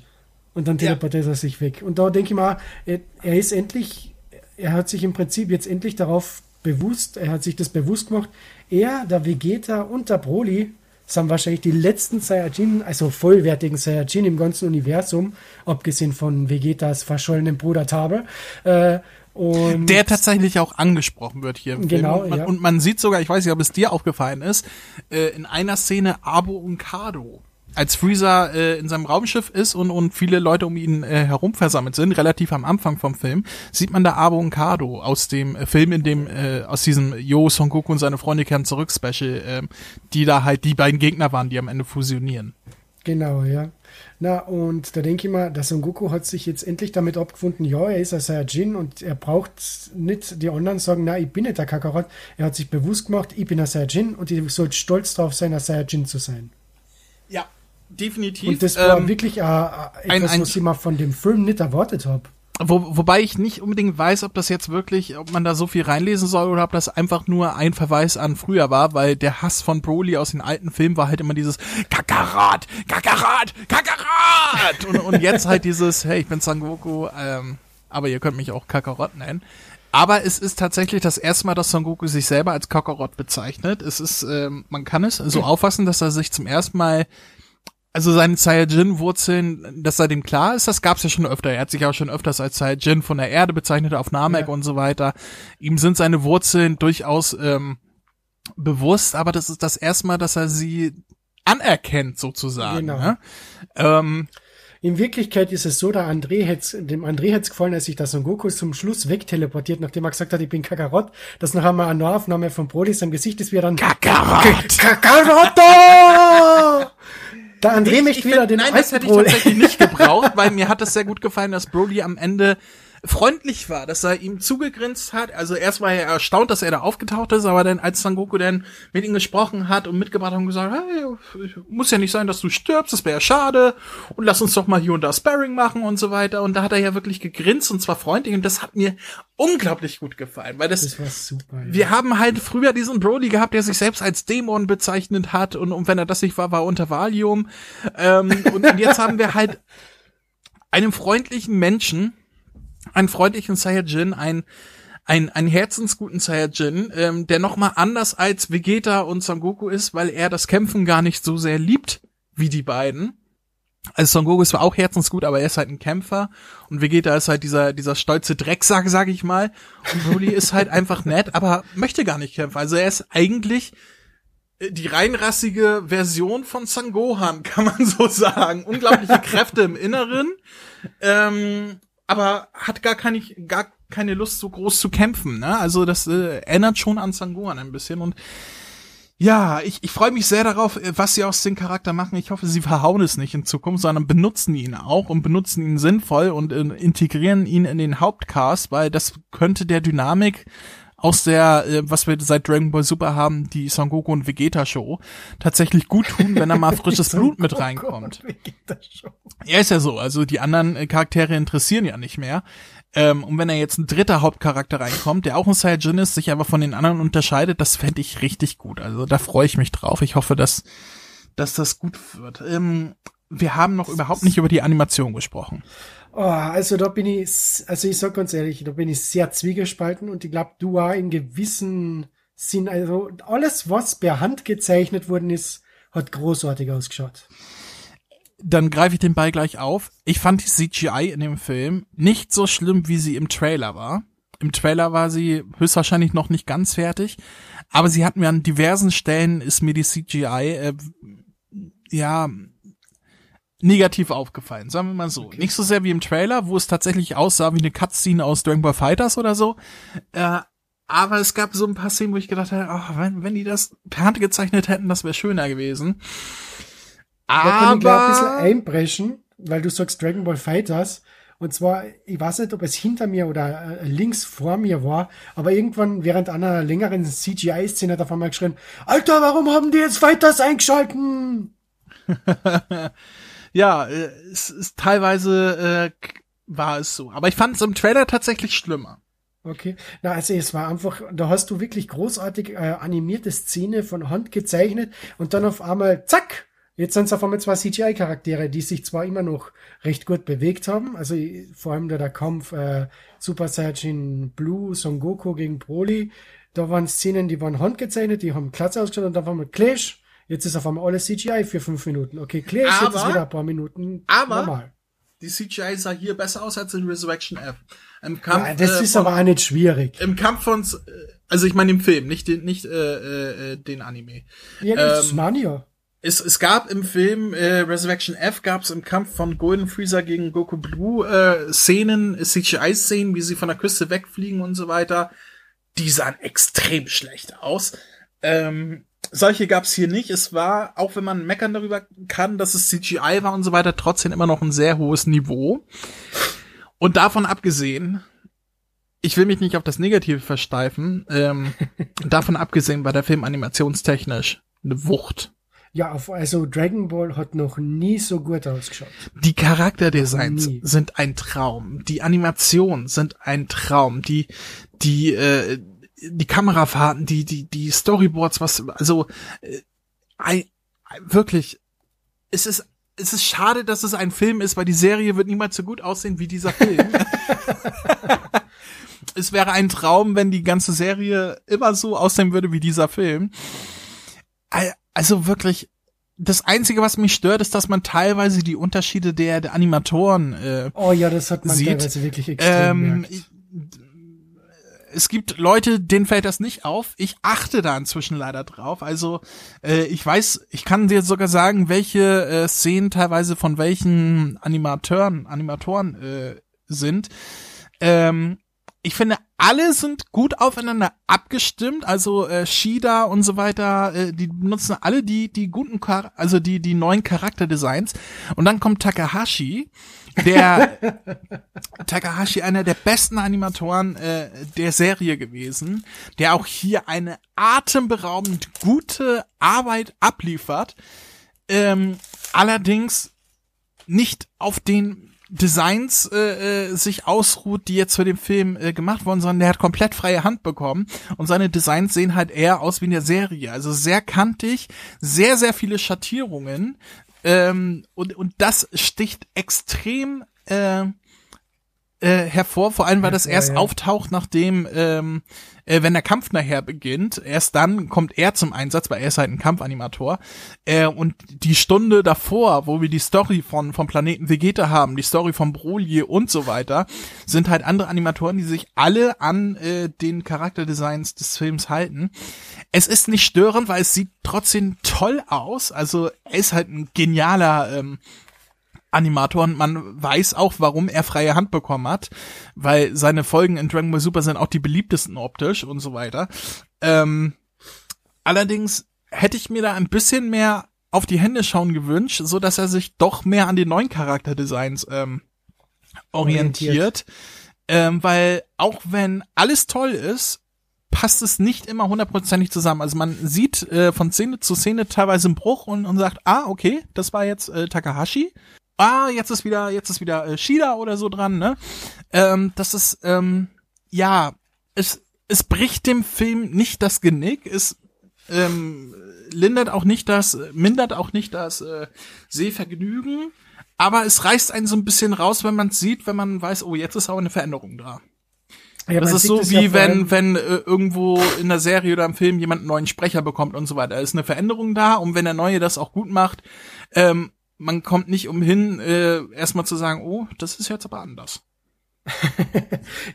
Und dann teleportiert ja. er sich weg. Und da denke ich mal, er, er ist endlich, er hat sich im Prinzip jetzt endlich darauf bewusst, er hat sich das bewusst gemacht, er, der Vegeta und der Broly sind wahrscheinlich die letzten Saiyajin, also vollwertigen Saiyajin im ganzen Universum, abgesehen von Vegetas verschollenen Bruder Tabe, äh, und der tatsächlich auch angesprochen wird hier im genau, Film. Und man, ja. und man sieht sogar, ich weiß nicht, ob es dir aufgefallen ist, äh, in einer Szene Abo und Kado. Als Freezer äh, in seinem Raumschiff ist und, und viele Leute um ihn äh, herum versammelt sind, relativ am Anfang vom Film, sieht man da Abo und Kado aus dem äh, Film, in dem, äh, aus diesem Yo, Son Goku und seine Freunde kehren zurück Special, äh, die da halt die beiden Gegner waren, die am Ende fusionieren. Genau, ja. Na, und da denke ich mal, der Son Goku hat sich jetzt endlich damit abgefunden, ja, er ist ein Saiyajin und er braucht nicht die anderen sagen, na, ich bin nicht der Kakarot. Er hat sich bewusst gemacht, ich bin ein Saiyajin und ich soll stolz darauf sein, ein Saiyajin zu sein. Ja, definitiv. Und das war ähm, wirklich äh, etwas, ein, ein, was ich mal von dem Film nicht erwartet habe. Wo, wobei ich nicht unbedingt weiß, ob das jetzt wirklich, ob man da so viel reinlesen soll oder ob das einfach nur ein Verweis an früher war, weil der Hass von Broly aus den alten Filmen war halt immer dieses Kakarat, Kakarat, Kakarat und, und jetzt halt dieses, hey, ich bin Sangoku, ähm, aber ihr könnt mich auch Kakarot nennen. Aber es ist tatsächlich das erste Mal, dass Son Goku sich selber als Kakarot bezeichnet. Es ist, ähm, man kann es so auffassen, dass er sich zum ersten Mal also seine Saiyajin-Wurzeln, dass er dem klar ist, das gab's ja schon öfter. Er hat sich auch schon öfters als Saiyajin von der Erde bezeichnet auf Namek ja. und so weiter. Ihm sind seine Wurzeln durchaus ähm, bewusst, aber das ist das erste Mal, dass er sie anerkennt sozusagen. Genau. Ne? Ähm, in Wirklichkeit ist es so, der André hätte dem André hätte gefallen, als sich das Son Goku zum Schluss wegteleportiert, nachdem er gesagt hat, ich bin Kakarot. Das noch einmal eine Aufnahme von Broly seinem Gesicht ist, wie er dann Kakarot! Kakarot! Der André möchte wieder den Nein, das hätte ich tatsächlich nicht gebraucht, weil mir hat es sehr gut gefallen, dass Broly am Ende freundlich war, dass er ihm zugegrinst hat. Also erst war er erstaunt, dass er da aufgetaucht ist, aber dann, als Sangoku dann mit ihm gesprochen hat und mitgebracht hat und gesagt, hey, muss ja nicht sein, dass du stirbst, das wäre schade und lass uns doch mal hier und da Sparring machen und so weiter. Und da hat er ja wirklich gegrinst und zwar freundlich und das hat mir unglaublich gut gefallen, weil das, das war super. Ja. Wir haben halt früher diesen Broly gehabt, der sich selbst als Dämon bezeichnet hat und, und wenn er das nicht war, war unter Valium. Ähm, und, und jetzt haben wir halt einen freundlichen Menschen, einen freundlichen Saiyajin, ein ein, ein herzensguten Saiyajin, ähm, der nochmal anders als Vegeta und Son Goku ist, weil er das Kämpfen gar nicht so sehr liebt wie die beiden. Also Son Goku ist zwar auch herzensgut, aber er ist halt ein Kämpfer und Vegeta ist halt dieser dieser stolze Drecksack, sag ich mal. Und Broly ist halt einfach nett, aber möchte gar nicht kämpfen. Also er ist eigentlich äh, die reinrassige Version von Son Gohan, kann man so sagen. Unglaubliche Kräfte im Inneren. Ähm, aber hat gar keine, gar keine Lust, so groß zu kämpfen. Ne? Also das äh, erinnert schon an Sangohan ein bisschen und ja, ich, ich freue mich sehr darauf, äh, was sie aus dem Charakter machen. Ich hoffe, sie verhauen es nicht in Zukunft, sondern benutzen ihn auch und benutzen ihn sinnvoll und äh, integrieren ihn in den Hauptcast, weil das könnte der Dynamik aus der, äh, was wir seit Dragon Ball Super haben, die Son Goku und Vegeta Show, tatsächlich gut tun, wenn da mal frisches Blut mit reinkommt. Ja, ist ja so. Also die anderen äh, Charaktere interessieren ja nicht mehr. Ähm, und wenn er jetzt ein dritter Hauptcharakter reinkommt, der auch ein Saiyajin ist, sich aber von den anderen unterscheidet, das fände ich richtig gut. Also da freue ich mich drauf. Ich hoffe, dass, dass das gut wird. Ähm, wir haben noch überhaupt nicht über die Animation gesprochen. Oh, also da bin ich, also ich sag ganz ehrlich, da bin ich sehr zwiegespalten und ich glaube, du auch in gewissen Sinn, also alles, was per Hand gezeichnet worden ist, hat großartig ausgeschaut. Dann greife ich den Ball gleich auf. Ich fand die CGI in dem Film nicht so schlimm, wie sie im Trailer war. Im Trailer war sie höchstwahrscheinlich noch nicht ganz fertig, aber sie hat mir an diversen Stellen ist mir die CGI äh, ja negativ aufgefallen, sagen wir mal so. Okay. Nicht so sehr wie im Trailer, wo es tatsächlich aussah wie eine Cutscene aus Dragon Ball Fighters oder so. Äh, aber es gab so ein paar Szenen, wo ich gedacht habe, oh, wenn, wenn die das per Hand gezeichnet hätten, das wäre schöner gewesen. Aber da kann ich ein bisschen einbrechen, weil du sagst Dragon Ball Fighters. Und zwar, ich weiß nicht, ob es hinter mir oder äh, links vor mir war, aber irgendwann während einer längeren CGI-Szene hat er auf einmal geschrien, Alter, warum haben die jetzt Fighters eingeschalten? ja, äh, es ist teilweise äh, war es so. Aber ich fand es im Trailer tatsächlich schlimmer. Okay. Na, also es war einfach, da hast du wirklich großartig äh, animierte Szene von Hand gezeichnet und dann auf einmal, zack, Jetzt sind es auf einmal zwei CGI-Charaktere, die sich zwar immer noch recht gut bewegt haben, also vor allem da der Kampf äh, Super Saiyajin Blue, Son Goku gegen Broly, da waren Szenen, die waren handgezeichnet, die haben Platz ausgestellt und da war mal Clash, jetzt ist auf einmal alles CGI für fünf Minuten. Okay, Clash, aber, jetzt ist wieder ein paar Minuten aber normal. Die CGI sah hier besser aus als in Resurrection F. Im Kampf, ja, das äh, ist von, aber auch nicht schwierig. Im Kampf von, also ich meine im Film, nicht den, nicht äh, äh, den Anime. Ja, das ähm, ist Mania es, es gab im Film äh, Resurrection F gab es im Kampf von Golden Freezer gegen Goku Blue äh, Szenen, CGI-Szenen, wie sie von der Küste wegfliegen und so weiter. Die sahen extrem schlecht aus. Ähm, solche gab es hier nicht. Es war, auch wenn man meckern darüber kann, dass es CGI war und so weiter, trotzdem immer noch ein sehr hohes Niveau. Und davon abgesehen, ich will mich nicht auf das Negative versteifen, ähm, davon abgesehen war der Film animationstechnisch eine Wucht. Ja, also Dragon Ball hat noch nie so gut ausgeschaut. Die Charakterdesigns sind ein Traum. Die Animationen sind ein Traum. Die, die, äh, die Kamerafahrten, die, die, die Storyboards, was, also, äh, wirklich, es ist, es ist schade, dass es ein Film ist, weil die Serie wird niemals so gut aussehen wie dieser Film. es wäre ein Traum, wenn die ganze Serie immer so aussehen würde wie dieser Film also wirklich, das Einzige, was mich stört, ist, dass man teilweise die Unterschiede der, der Animatoren äh, Oh ja, das hat man sieht. teilweise wirklich extrem ähm, es gibt Leute, denen fällt das nicht auf. Ich achte da inzwischen leider drauf. Also äh, ich weiß, ich kann dir sogar sagen, welche äh, Szenen teilweise von welchen Animatoren, Animatoren äh, sind. Ähm, ich finde, alle sind gut aufeinander abgestimmt, also äh, Shida und so weiter, äh, die benutzen alle die die guten Char also die die neuen Charakterdesigns und dann kommt Takahashi, der Takahashi einer der besten Animatoren äh, der Serie gewesen, der auch hier eine atemberaubend gute Arbeit abliefert. Ähm, allerdings nicht auf den Designs äh, äh, sich ausruht, die jetzt für den Film äh, gemacht wurden, sondern der hat komplett freie Hand bekommen und seine Designs sehen halt eher aus wie in der Serie, also sehr kantig, sehr sehr viele Schattierungen ähm, und und das sticht extrem äh, äh, hervor, vor allem weil das erst ja, ja. auftaucht, nachdem ähm, äh, wenn der Kampf nachher beginnt, erst dann kommt er zum Einsatz, weil er ist halt ein Kampfanimator. Äh, und die Stunde davor, wo wir die Story von vom Planeten Vegeta haben, die Story von Broly und so weiter, sind halt andere Animatoren, die sich alle an äh, den Charakterdesigns des Films halten. Es ist nicht störend, weil es sieht trotzdem toll aus. Also er ist halt ein genialer ähm, Animator und man weiß auch, warum er freie Hand bekommen hat, weil seine Folgen in Dragon Ball Super sind auch die beliebtesten optisch und so weiter. Ähm, allerdings hätte ich mir da ein bisschen mehr auf die Hände schauen gewünscht, so dass er sich doch mehr an den neuen Charakterdesigns ähm, orientiert. Ähm, weil auch wenn alles toll ist, passt es nicht immer hundertprozentig zusammen. Also man sieht äh, von Szene zu Szene teilweise einen Bruch und, und sagt, ah, okay, das war jetzt äh, Takahashi ah, jetzt ist wieder, jetzt ist wieder äh, Shida oder so dran, ne? Ähm, das ist, ähm, ja, es, es bricht dem Film nicht das Genick, es ähm, lindert auch nicht das, mindert auch nicht das äh, Sehvergnügen, aber es reißt einen so ein bisschen raus, wenn man sieht, wenn man weiß, oh, jetzt ist auch eine Veränderung da. Ja, das ist so wie ja wenn, wenn äh, irgendwo in der Serie oder im Film jemand einen neuen Sprecher bekommt und so weiter. Da ist eine Veränderung da und wenn der Neue das auch gut macht, ähm, man kommt nicht umhin, äh, erstmal zu sagen, oh, das ist jetzt aber anders.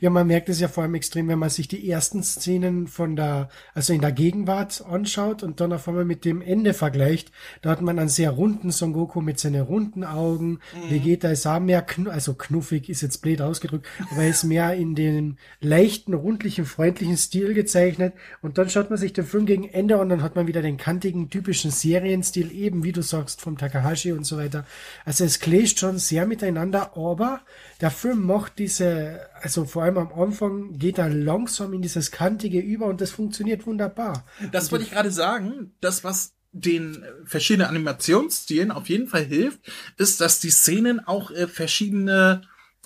Ja, man merkt es ja vor allem extrem, wenn man sich die ersten Szenen von der, also in der Gegenwart anschaut und dann auf einmal mit dem Ende vergleicht. Da hat man einen sehr runden Son Goku mit seinen runden Augen. Mhm. Vegeta ist auch mehr, knu also knuffig ist jetzt blöd ausgedrückt, aber er ist mehr in den leichten, rundlichen, freundlichen Stil gezeichnet. Und dann schaut man sich den Film gegen Ende an, dann hat man wieder den kantigen, typischen Serienstil, eben wie du sagst, vom Takahashi und so weiter. Also es clasht schon sehr miteinander, aber der Film macht diese, also vor allem am Anfang geht er langsam in dieses Kantige über und das funktioniert wunderbar. Das wollte ich gerade sagen. Das, was den verschiedenen Animationsstilen auf jeden Fall hilft, ist, dass die Szenen auch äh, verschiedene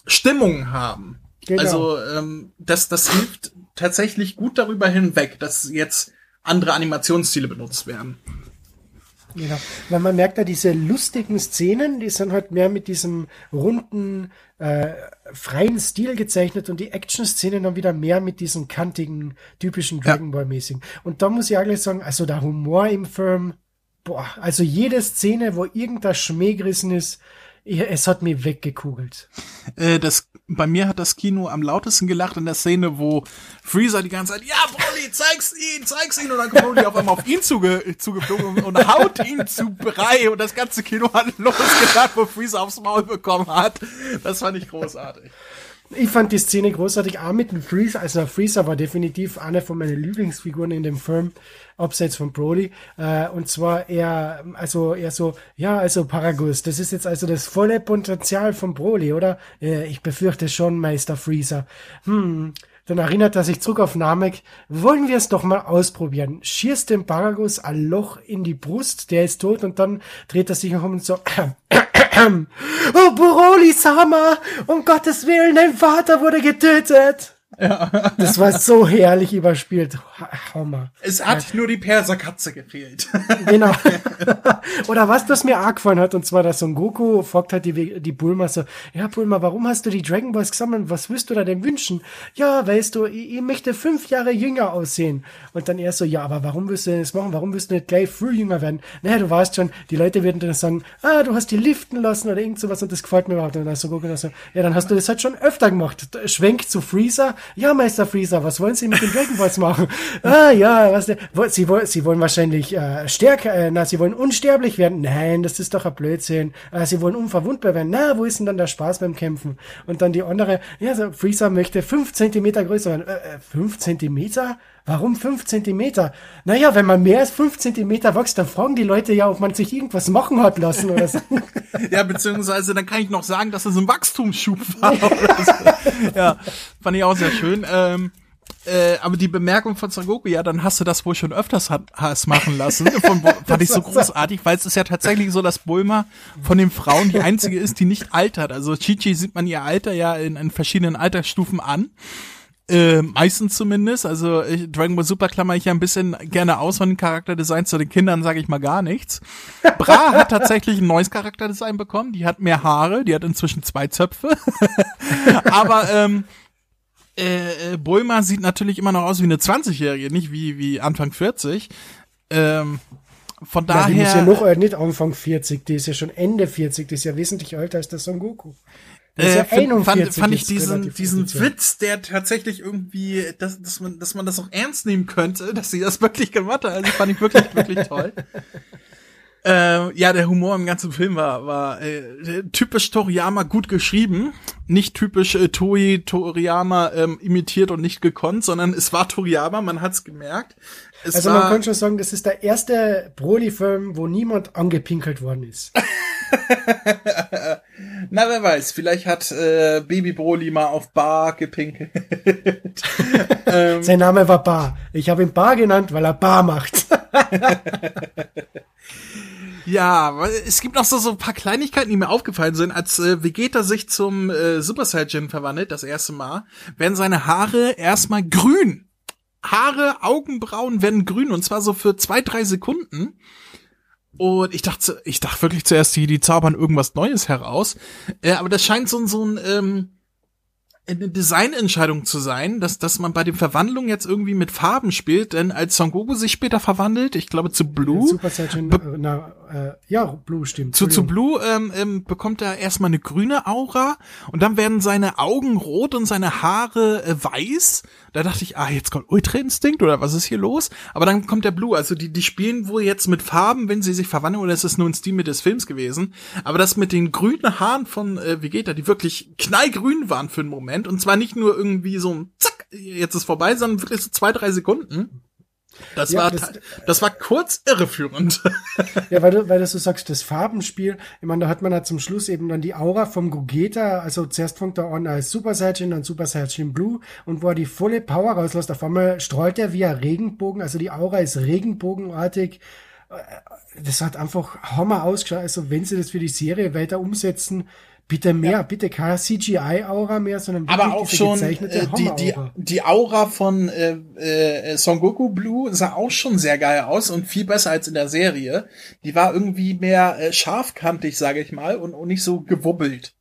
Stimmungen haben. Genau. Also ähm, das, das hilft tatsächlich gut darüber hinweg, dass jetzt andere Animationsstile benutzt werden. Genau. Weil man merkt ja, diese lustigen Szenen, die sind halt mehr mit diesem runden, äh, freien Stil gezeichnet und die Action-Szenen dann wieder mehr mit diesem kantigen, typischen Dragon Ball-mäßigen. Und da muss ich eigentlich sagen, also der Humor im Film, boah, also jede Szene, wo irgendein Schmäh gerissen ist, es hat mich weggekugelt. Äh, das, bei mir hat das Kino am lautesten gelacht in der Szene, wo Freezer die ganze Zeit, ja, Broly, zeig's ihn, zeig's ihn, und dann kommt Broly auf einmal auf ihn zuge, zugeflogen und, haut ihn zu Brei und das ganze Kino hat losgelacht, wo Freezer aufs Maul bekommen hat. Das fand ich großartig. Ich fand die Szene großartig, auch mit dem Freezer. Also Freezer war definitiv eine von meinen Lieblingsfiguren in dem Film, abseits von Brody. Äh, und zwar eher, also eher so, ja, also Paragus, das ist jetzt also das volle Potenzial von Broly, oder? Äh, ich befürchte schon, Meister Freezer. Hm, dann erinnert er sich zurück auf Namek. Wollen wir es doch mal ausprobieren. Schierst dem Paragus ein Loch in die Brust, der ist tot und dann dreht er sich um und so, Oh, Broly-sama! Um Gottes Willen, dein Vater wurde getötet! Ja. Das war so herrlich überspielt. Hammer. Es hat ja. nur die Perserkatze gefehlt. Genau. Oder was, was mir arg gefallen hat, und zwar, dass Son Goku fragt halt die, die Bulma so, ja, Bulma, warum hast du die Dragon Balls gesammelt? Was willst du da denn wünschen? Ja, weißt du, ich, ich möchte fünf Jahre jünger aussehen. Und dann er so, ja, aber warum willst du denn das machen? Warum willst du nicht gleich früh jünger werden? Naja, du weißt schon, die Leute werden dann sagen, ah, du hast die liften lassen oder irgend sowas und das gefällt mir überhaupt. Und dann so Goku so, ja, dann hast du das halt schon öfter gemacht. Schwenk zu Freezer, ja, Meister Freezer, was wollen Sie mit den Dragon Balls machen? ah, ja, was, Sie wollen, Sie wollen wahrscheinlich äh, stärker, äh, na, Sie wollen unsterblich werden. Nein, das ist doch ein Blödsinn. Äh, Sie wollen unverwundbar werden. Na, wo ist denn dann der Spaß beim Kämpfen? Und dann die andere, ja, so, Freezer möchte fünf Zentimeter größer werden. Äh, äh fünf Zentimeter? Warum fünf Zentimeter? Naja, wenn man mehr als fünf Zentimeter wächst, dann fragen die Leute ja, ob man sich irgendwas machen hat lassen oder so. ja, beziehungsweise dann kann ich noch sagen, dass es ein Wachstumsschub war. ja, fand ich auch sehr schön. Ähm, äh, aber die Bemerkung von Son Goku, ja, dann hast du das wohl schon öfters hat, hast machen lassen. Von, fand ich so großartig, weil es ist ja tatsächlich so, dass Bulma von den Frauen die einzige ist, die nicht altert. Also Chichi sieht man ihr Alter ja in, in verschiedenen Altersstufen an. Äh, meistens zumindest. Also ich, Dragon Ball Super klammer ich ja ein bisschen gerne aus von den Charakterdesigns. Zu den Kindern sage ich mal gar nichts. Bra hat tatsächlich ein neues Charakterdesign bekommen. Die hat mehr Haare. Die hat inzwischen zwei Zöpfe. Aber ähm, äh, äh, Bulma sieht natürlich immer noch aus wie eine 20-Jährige, nicht wie, wie Anfang 40. Ähm, von daher. Ja, die ist ja noch äh, nicht Anfang 40, die ist ja schon Ende 40, die ist ja wesentlich älter als der Son Goku. Äh, find, fand, fand ich diesen, diesen Witz, der tatsächlich irgendwie, dass, dass, man, dass man das auch ernst nehmen könnte, dass sie das wirklich gemacht hat. Also fand ich wirklich, wirklich toll. Äh, ja, der Humor im ganzen Film war, war äh, typisch Toriyama gut geschrieben. Nicht typisch äh, Toei Toriyama ähm, imitiert und nicht gekonnt, sondern es war Toriyama, man hat's gemerkt. Es also man kann schon sagen, das ist der erste Broly-Film, wo niemand angepinkelt worden ist. Na, wer weiß, vielleicht hat äh, Baby Broly mal auf Bar gepinkelt. ähm, Sein Name war Bar. Ich habe ihn Bar genannt, weil er Bar macht. Ja, es gibt noch so, so ein paar Kleinigkeiten, die mir aufgefallen sind. Als äh, Vegeta sich zum äh, Super Saiyan verwandelt, das erste Mal, werden seine Haare erstmal grün. Haare, Augenbrauen werden grün und zwar so für zwei, drei Sekunden. Und ich dachte, ich dachte wirklich zuerst, die, die zaubern irgendwas Neues heraus. Äh, aber das scheint so, so ein, ähm, eine Designentscheidung zu sein, dass, dass man bei den Verwandlungen jetzt irgendwie mit Farben spielt, denn als Son Goku sich später verwandelt, ich glaube zu Blue. Super Saiyan, na, äh, ja, Blue stimmt. Zu, zu Blue ähm, ähm, bekommt er erstmal eine grüne Aura und dann werden seine Augen rot und seine Haare äh, weiß. Da dachte ich, ah, jetzt kommt Ultra Instinct oder was ist hier los? Aber dann kommt der Blue. Also die, die spielen wohl jetzt mit Farben, wenn sie sich verwandeln, oder ist es nur ein Stil mit des Films gewesen. Aber das mit den grünen Haaren von äh, Vegeta, die wirklich knallgrün waren für einen Moment und zwar nicht nur irgendwie so ein Zack, jetzt ist vorbei, sondern wirklich so zwei, drei Sekunden. Das Ja, war das- das, war kurz irreführend. Ja, weil du, weil du so sagst, das Farbenspiel, ich meine, da hat man ja zum Schluss eben dann die Aura vom Gogeta, also zuerst fängt er an als Super Saiyan, dann Super Saiyan Blue und wo er die volle Power rauslässt, auf einmal strahlt er wie ein Regenbogen, also die Aura ist regenbogenartig. Äh, Das hat einfach Hammer ausgeschaut, also wenn sie das für die Serie weiter umsetzen, bitte mehr, bitte keine CGI-Aura mehr, sondern aber wirklich auch diese schon äh, die, die, die Aura von äh, äh, Son Goku Blue sah auch schon sehr geil aus und viel besser als in der Serie. Die war irgendwie mehr äh, scharfkantig, sage ich mal, und, und nicht so gewubbelt.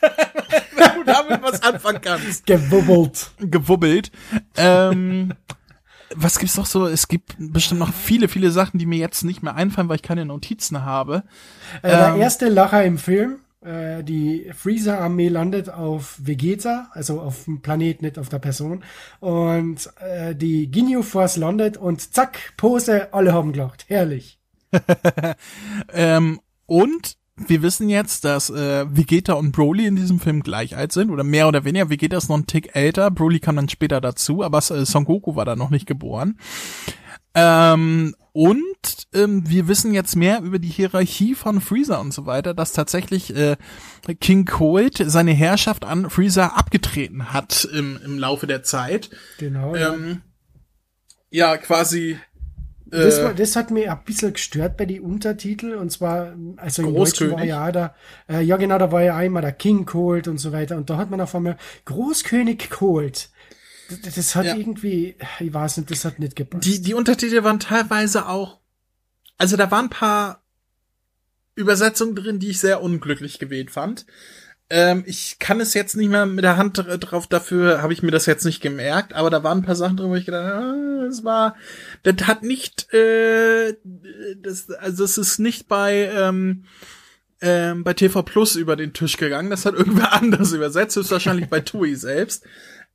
Wenn du damit was anfangen kannst. Gewubbelt. Gewubbelt. Ähm, was gibt's noch so? Es gibt bestimmt noch viele, viele Sachen, die mir jetzt nicht mehr einfallen, weil ich keine Notizen habe. Äh, der Ähm. erste Lacher im Film, äh, die Freezer-Armee landet auf Vegeta, also auf dem Planet, nicht auf der Person. Und äh, die Ginyu Force landet und zack, Pose, alle haben gelacht. Herrlich. Ähm, und wir wissen jetzt, dass äh, Vegeta und Broly in diesem Film gleich alt sind oder mehr oder weniger. Vegeta ist noch ein Tick älter, Broly kam dann später dazu, aber äh, Son Goku war da noch nicht geboren. Ähm, und ähm, wir wissen jetzt mehr über die Hierarchie von Freezer und so weiter, dass tatsächlich äh, King Cold seine Herrschaft an Freezer abgetreten hat im, im Laufe der Zeit. Genau. ja. Ähm, ja, quasi. Das, äh, war, das hat mich ein bisschen gestört bei die Untertitel und zwar, also im Großkönig. Deutschen war ja da, äh, ja genau, da war ja einmal der King Cold und so weiter und da hat man auf einmal Großkönig Cold. Das, hat Ja. irgendwie, ich weiß nicht, das hat nicht gepasst. Die, die Untertitel waren teilweise auch, also da waren ein paar Übersetzungen drin, die ich sehr unglücklich gewählt fand. Ähm, ich kann es jetzt nicht mehr mit der Hand dr- drauf, dafür habe ich mir das jetzt nicht gemerkt, aber da waren ein paar Sachen drin, wo ich gedacht habe, ah, das war, das hat nicht, äh, das, also es ist nicht bei, ähm, ähm, bei TV Plus über den Tisch gegangen, das hat irgendwer anders übersetzt, höchstwahrscheinlich bei TUI selbst.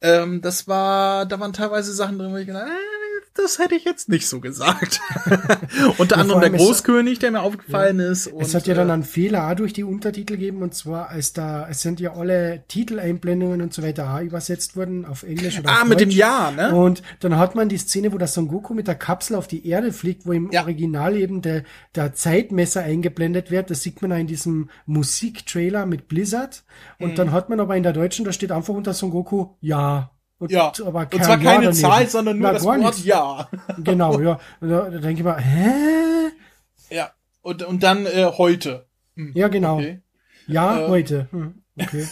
Ähm, das war, da waren teilweise Sachen drin, wo ich gedacht, äh, das hätte ich jetzt nicht so gesagt. Unter Ja, anderem der Großkönig, der mir aufgefallen ist. Und, Es hat ja dann äh, einen Fehler auch durch die Untertitel gegeben und zwar als da, es sind ja alle Titeleinblendungen und so weiter auch übersetzt worden auf Englisch oder Ah, auf mit dem. Ja, ne? Und dann hat man die Szene, wo der Son Goku mit der Kapsel auf die Erde fliegt, wo im Ja. Original eben der, der Zeitmesser eingeblendet wird. Das sieht man auch in diesem Musiktrailer mit Blizzard. Und Mhm. dann hat man aber in der deutschen, da steht einfach unter Son Goku Ja. Und, ja, aber und kein zwar Ja keine daneben. Zahl, sondern nur Na, das Wort nicht. Ja. Genau, ja. Und da, da denke ich mal, hä? Ja. Und, und dann äh, heute. Ja, genau. Okay. Ja, Äh, heute. Hm, okay.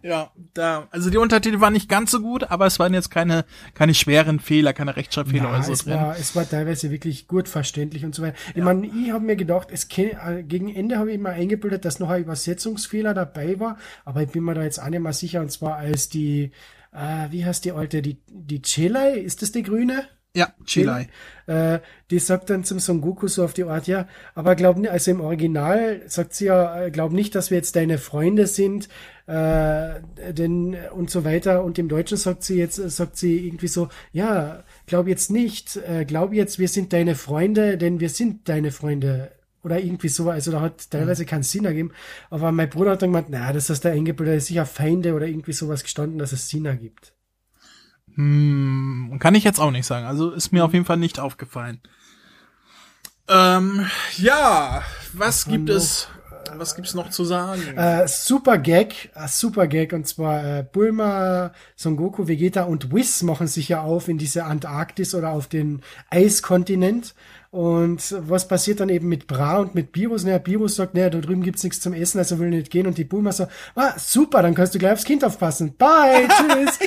Ja, da, also die Untertitel waren nicht ganz so gut, aber es waren jetzt keine, keine schweren Fehler, keine Rechtschreibfehler Ja, oder so es, drin. war, es war teilweise wirklich gut verständlich und so weiter. Ich meine, ich habe mir gedacht, es äh, gegen Ende habe ich mir eingebildet, dass noch ein Übersetzungsfehler dabei war, aber ich bin mir da jetzt auch nicht mal sicher, und zwar als die, äh, wie heißt die alte, die, die Chelai, ist das die grüne? Ja, Chilai. Äh, die sagt dann zum Son Goku so auf die Art, ja, aber glaub nicht, also im Original sagt sie ja, äh, glaub nicht, dass wir jetzt deine Freunde sind, äh, denn und so weiter. Und im Deutschen sagt sie jetzt, äh, sagt sie irgendwie so, ja, glaub jetzt nicht, äh, glaub jetzt, wir sind deine Freunde, denn wir sind deine Freunde. Oder irgendwie so, also da hat teilweise keinen Sinn ergeben. Aber mein Bruder hat dann gemeint, na, das ist der eingebildet, da ist sicher Feinde oder irgendwie sowas gestanden, dass es Sinn ergibt. Hm, kann ich jetzt auch nicht sagen. Also ist mir auf jeden Fall nicht aufgefallen. Ähm, ja, was war gibt noch? es, was gibt's noch zu sagen? Äh, super Gag, äh, super Gag, und zwar äh, Bulma, Son Goku, Vegeta und Whis machen sich ja auf in diese Antarktis oder auf den Eiskontinent. Und was passiert dann eben mit Bra und mit Virus? Naja, Virus sagt, naja, da drüben gibt's nichts zum Essen, also will nicht gehen. Und die Bulma sagt, ah, super, dann kannst du gleich aufs Kind aufpassen. Bye, tschüss.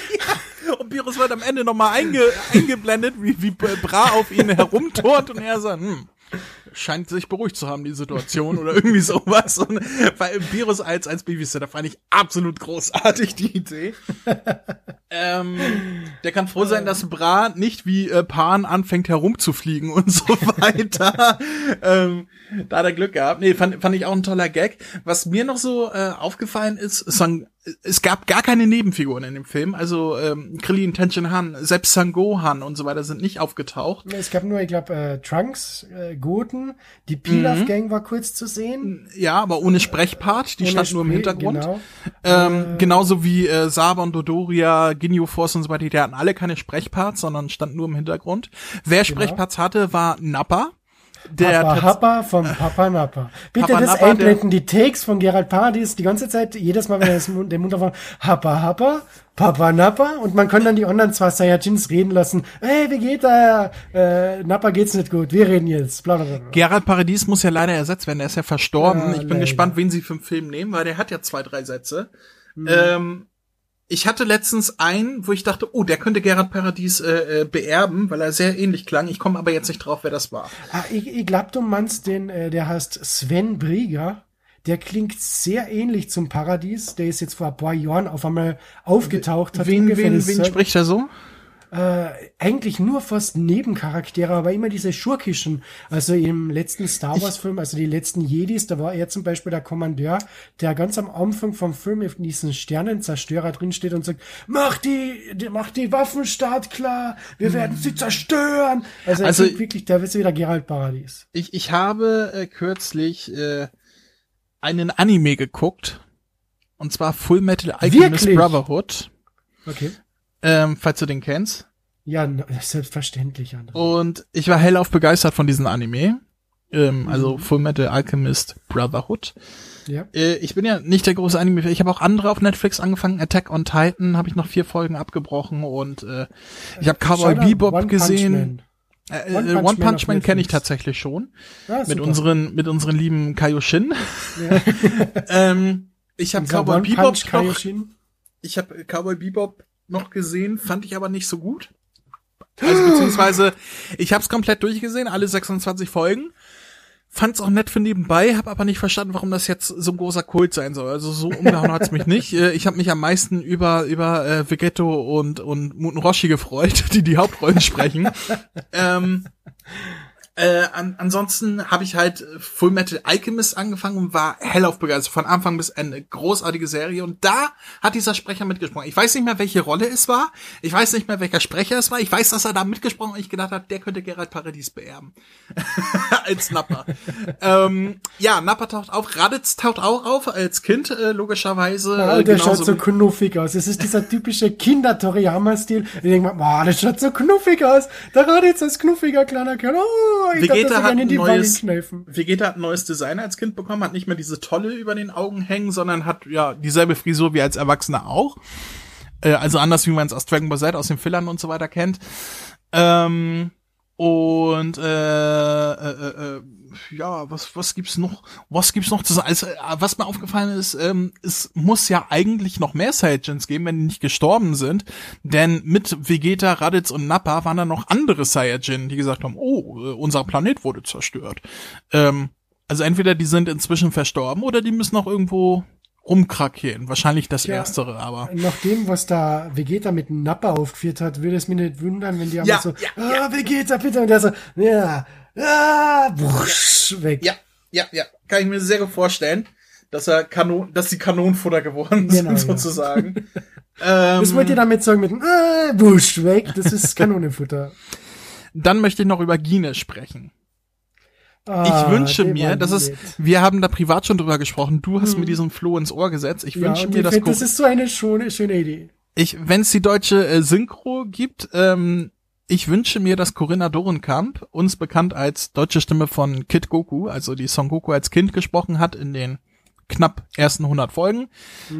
Und Virus wird am Ende nochmal einge, eingeblendet, wie, wie Bra auf ihn herumturnt und er sagt, hm, scheint sich beruhigt zu haben, die Situation oder irgendwie sowas. Und weil Virus als, als Babysitter fand ich absolut großartig, die Idee. ähm, der kann froh sein, dass Bra nicht wie äh, Pan anfängt herumzufliegen und so weiter. ähm, Da hat er Glück gehabt. Nee, fand, fand ich auch ein toller Gag. Was mir noch so äh, aufgefallen ist, Sang, es gab gar keine Nebenfiguren in dem Film. Also ähm, Krillin, Tenshin Han, selbst Sangohan und so weiter sind nicht aufgetaucht. Es gab nur, ich glaube, äh, Trunks, äh, Goten, die Pilaf Gang war kurz zu sehen. Ja, aber ohne Sprechpart. Die Ohne stand nur im Spre- Hintergrund. genau. Ähm, genauso wie äh, Saba und Dodoria, Ginyu Force und so weiter, die hatten alle keine Sprechparts, sondern standen nur im Hintergrund. Wer Sprechparts hatte, war Nappa. Der Papa Happa vom Papa Nappa. Bitte Papa das Nappa, einblenden, die Takes von Gerald Paradis die ganze Zeit, jedes Mal, wenn er den Mund aufmacht, Happa Happa, Papa Nappa und man kann dann die anderen zwei Saiyajins reden lassen. Hey, wie geht er? Äh, Nappa geht's nicht gut, wir reden jetzt. Bla, bla, bla. Gerald Paradies muss ja leider ersetzt werden, er ist ja verstorben. Ja, ich bin leider. gespannt, wen sie für den Film nehmen, weil der hat ja zwei, drei Sätze. Mhm. Ähm, ich hatte letztens einen, wo ich dachte, oh, der könnte Gerald Paradies äh, äh, beerben, weil er sehr ähnlich klang. Ich komme aber jetzt nicht drauf, wer das war. Ah, ich, ich glaub, du meinst den, äh, der heißt Sven Brieger. Der klingt sehr ähnlich zum Paradies. Der ist jetzt vor ein paar Jahren auf einmal aufgetaucht. Hat Wen, wen, wen spricht er so? Äh, eigentlich nur fast Nebencharaktere, aber immer diese schurkischen. Also im letzten Star Wars Film, also die letzten Jedis, da war er zum Beispiel der Kommandeur, der ganz am Anfang vom Film auf diesen Sternenzerstörer drin steht und sagt, mach die, die mach die Waffen klar, wir werden sie zerstören. Also, Also- also wirklich, der ist wieder Gerald Paradies. Ich, ich habe äh, kürzlich äh, einen Anime geguckt. Und zwar Full Metal Alchemist Wirklich? Brotherhood. Okay. Ähm, falls du den kennst. Ja, selbstverständlich, André. Und ich war hellauf begeistert von diesem Anime. Ähm, Also Full Metal Alchemist Brotherhood. Ja. Äh, ich bin ja nicht der große Anime. Ich habe auch andere auf Netflix angefangen. Attack on Titan habe ich noch vier Folgen abgebrochen und äh, ich habe Cowboy Schau da, Bebop One Punch gesehen. Man. Äh, One äh, Punch One Man Punch auf Man kenne ich tatsächlich schon Ja, mit super. unseren mit unseren lieben Kaioshin. ähm, ich habe Cowboy One Bebop Punch noch, Kaioshin. ich habe Cowboy Bebop noch gesehen, fand ich aber nicht so gut. Also beziehungsweise ich habe es komplett durchgesehen, alle 26 Folgen. Fand's auch nett für nebenbei, habe aber nicht verstanden, warum das jetzt so ein großer Kult sein soll. Also so umgehauen hat's mich nicht. Äh, Ich habe mich am meisten über über äh, Vegetto und und Muten Roshi gefreut, die die Hauptrollen sprechen. ähm, äh, an, ansonsten habe ich halt Full Metal Alchemist angefangen und war hellauf begeistert von Anfang bis Ende. Großartige Serie und da hat dieser Sprecher mitgesprochen. Ich weiß nicht mehr, welche Rolle es war. Ich weiß nicht mehr, welcher Sprecher es war. Ich weiß, dass er da mitgesprochen hat und ich gedacht habe, der könnte Gerald Paradies beerben. als Nappa. ähm, ja, Nappa taucht auf. Raditz taucht auch auf als Kind, äh, logischerweise. Ja, äh, der schaut so knuffig aus. Es ist dieser typische Kinder-Toriyama-Stil. Ich denke mal, boah, das schaut so knuffig aus. Da gerade jetzt als knuffiger kleiner Kerl. Oh, ich darf Vegeta so hat neues. Vegeta hat ein neues Design als Kind bekommen, hat nicht mehr diese Tolle über den Augen hängen, sondern hat ja dieselbe Frisur wie als Erwachsener auch. Äh, also anders, wie man es aus Dragon Ball Z, aus den Fillern und so weiter kennt. Ähm, und äh, äh, äh, ja, was was gibt's noch? Was gibt's noch zu sagen? Also, äh, was mir aufgefallen ist, ähm, es muss ja eigentlich noch mehr Saiyajins geben, wenn die nicht gestorben sind, denn mit Vegeta, Raditz und Nappa waren da noch andere Saiyajin, die gesagt haben, oh, äh, unser Planet wurde zerstört. Ähm, also entweder die sind inzwischen verstorben oder die müssen noch irgendwo rumkrakeln. Wahrscheinlich das Ja. Erstere, aber Nach dem, was da Vegeta mit Nappa aufgeführt hat, würde es mich nicht wundern, wenn die Ja, einmal so, ja, ah, Vegeta, bitte, und der so, ja, ah, wusch, weg. Ja, ja, ja. Kann ich mir sehr gut vorstellen, dass er Kanon, dass die Kanonenfutter geworden Genau, sind, ja. sozusagen. ähm, Was wollt ihr damit sagen mit ah, wusch, weg? Das ist Kanonenfutter. dann möchte ich noch über Gine sprechen. Ah, Ich wünsche mir, das ist, wir haben da privat schon drüber gesprochen, du hast mir diesen Floh ins Ohr gesetzt. Ich Hm. Ja, wünsche mir, dass find, das ist so eine schöne, schöne Idee. ich, wenn es die deutsche äh, Synchro gibt, ähm, ich wünsche mir, dass Corinna Dorenkamp, uns bekannt als deutsche Stimme von Kid Goku, also die Son Goku als Kind gesprochen hat in den knapp ersten 100 Folgen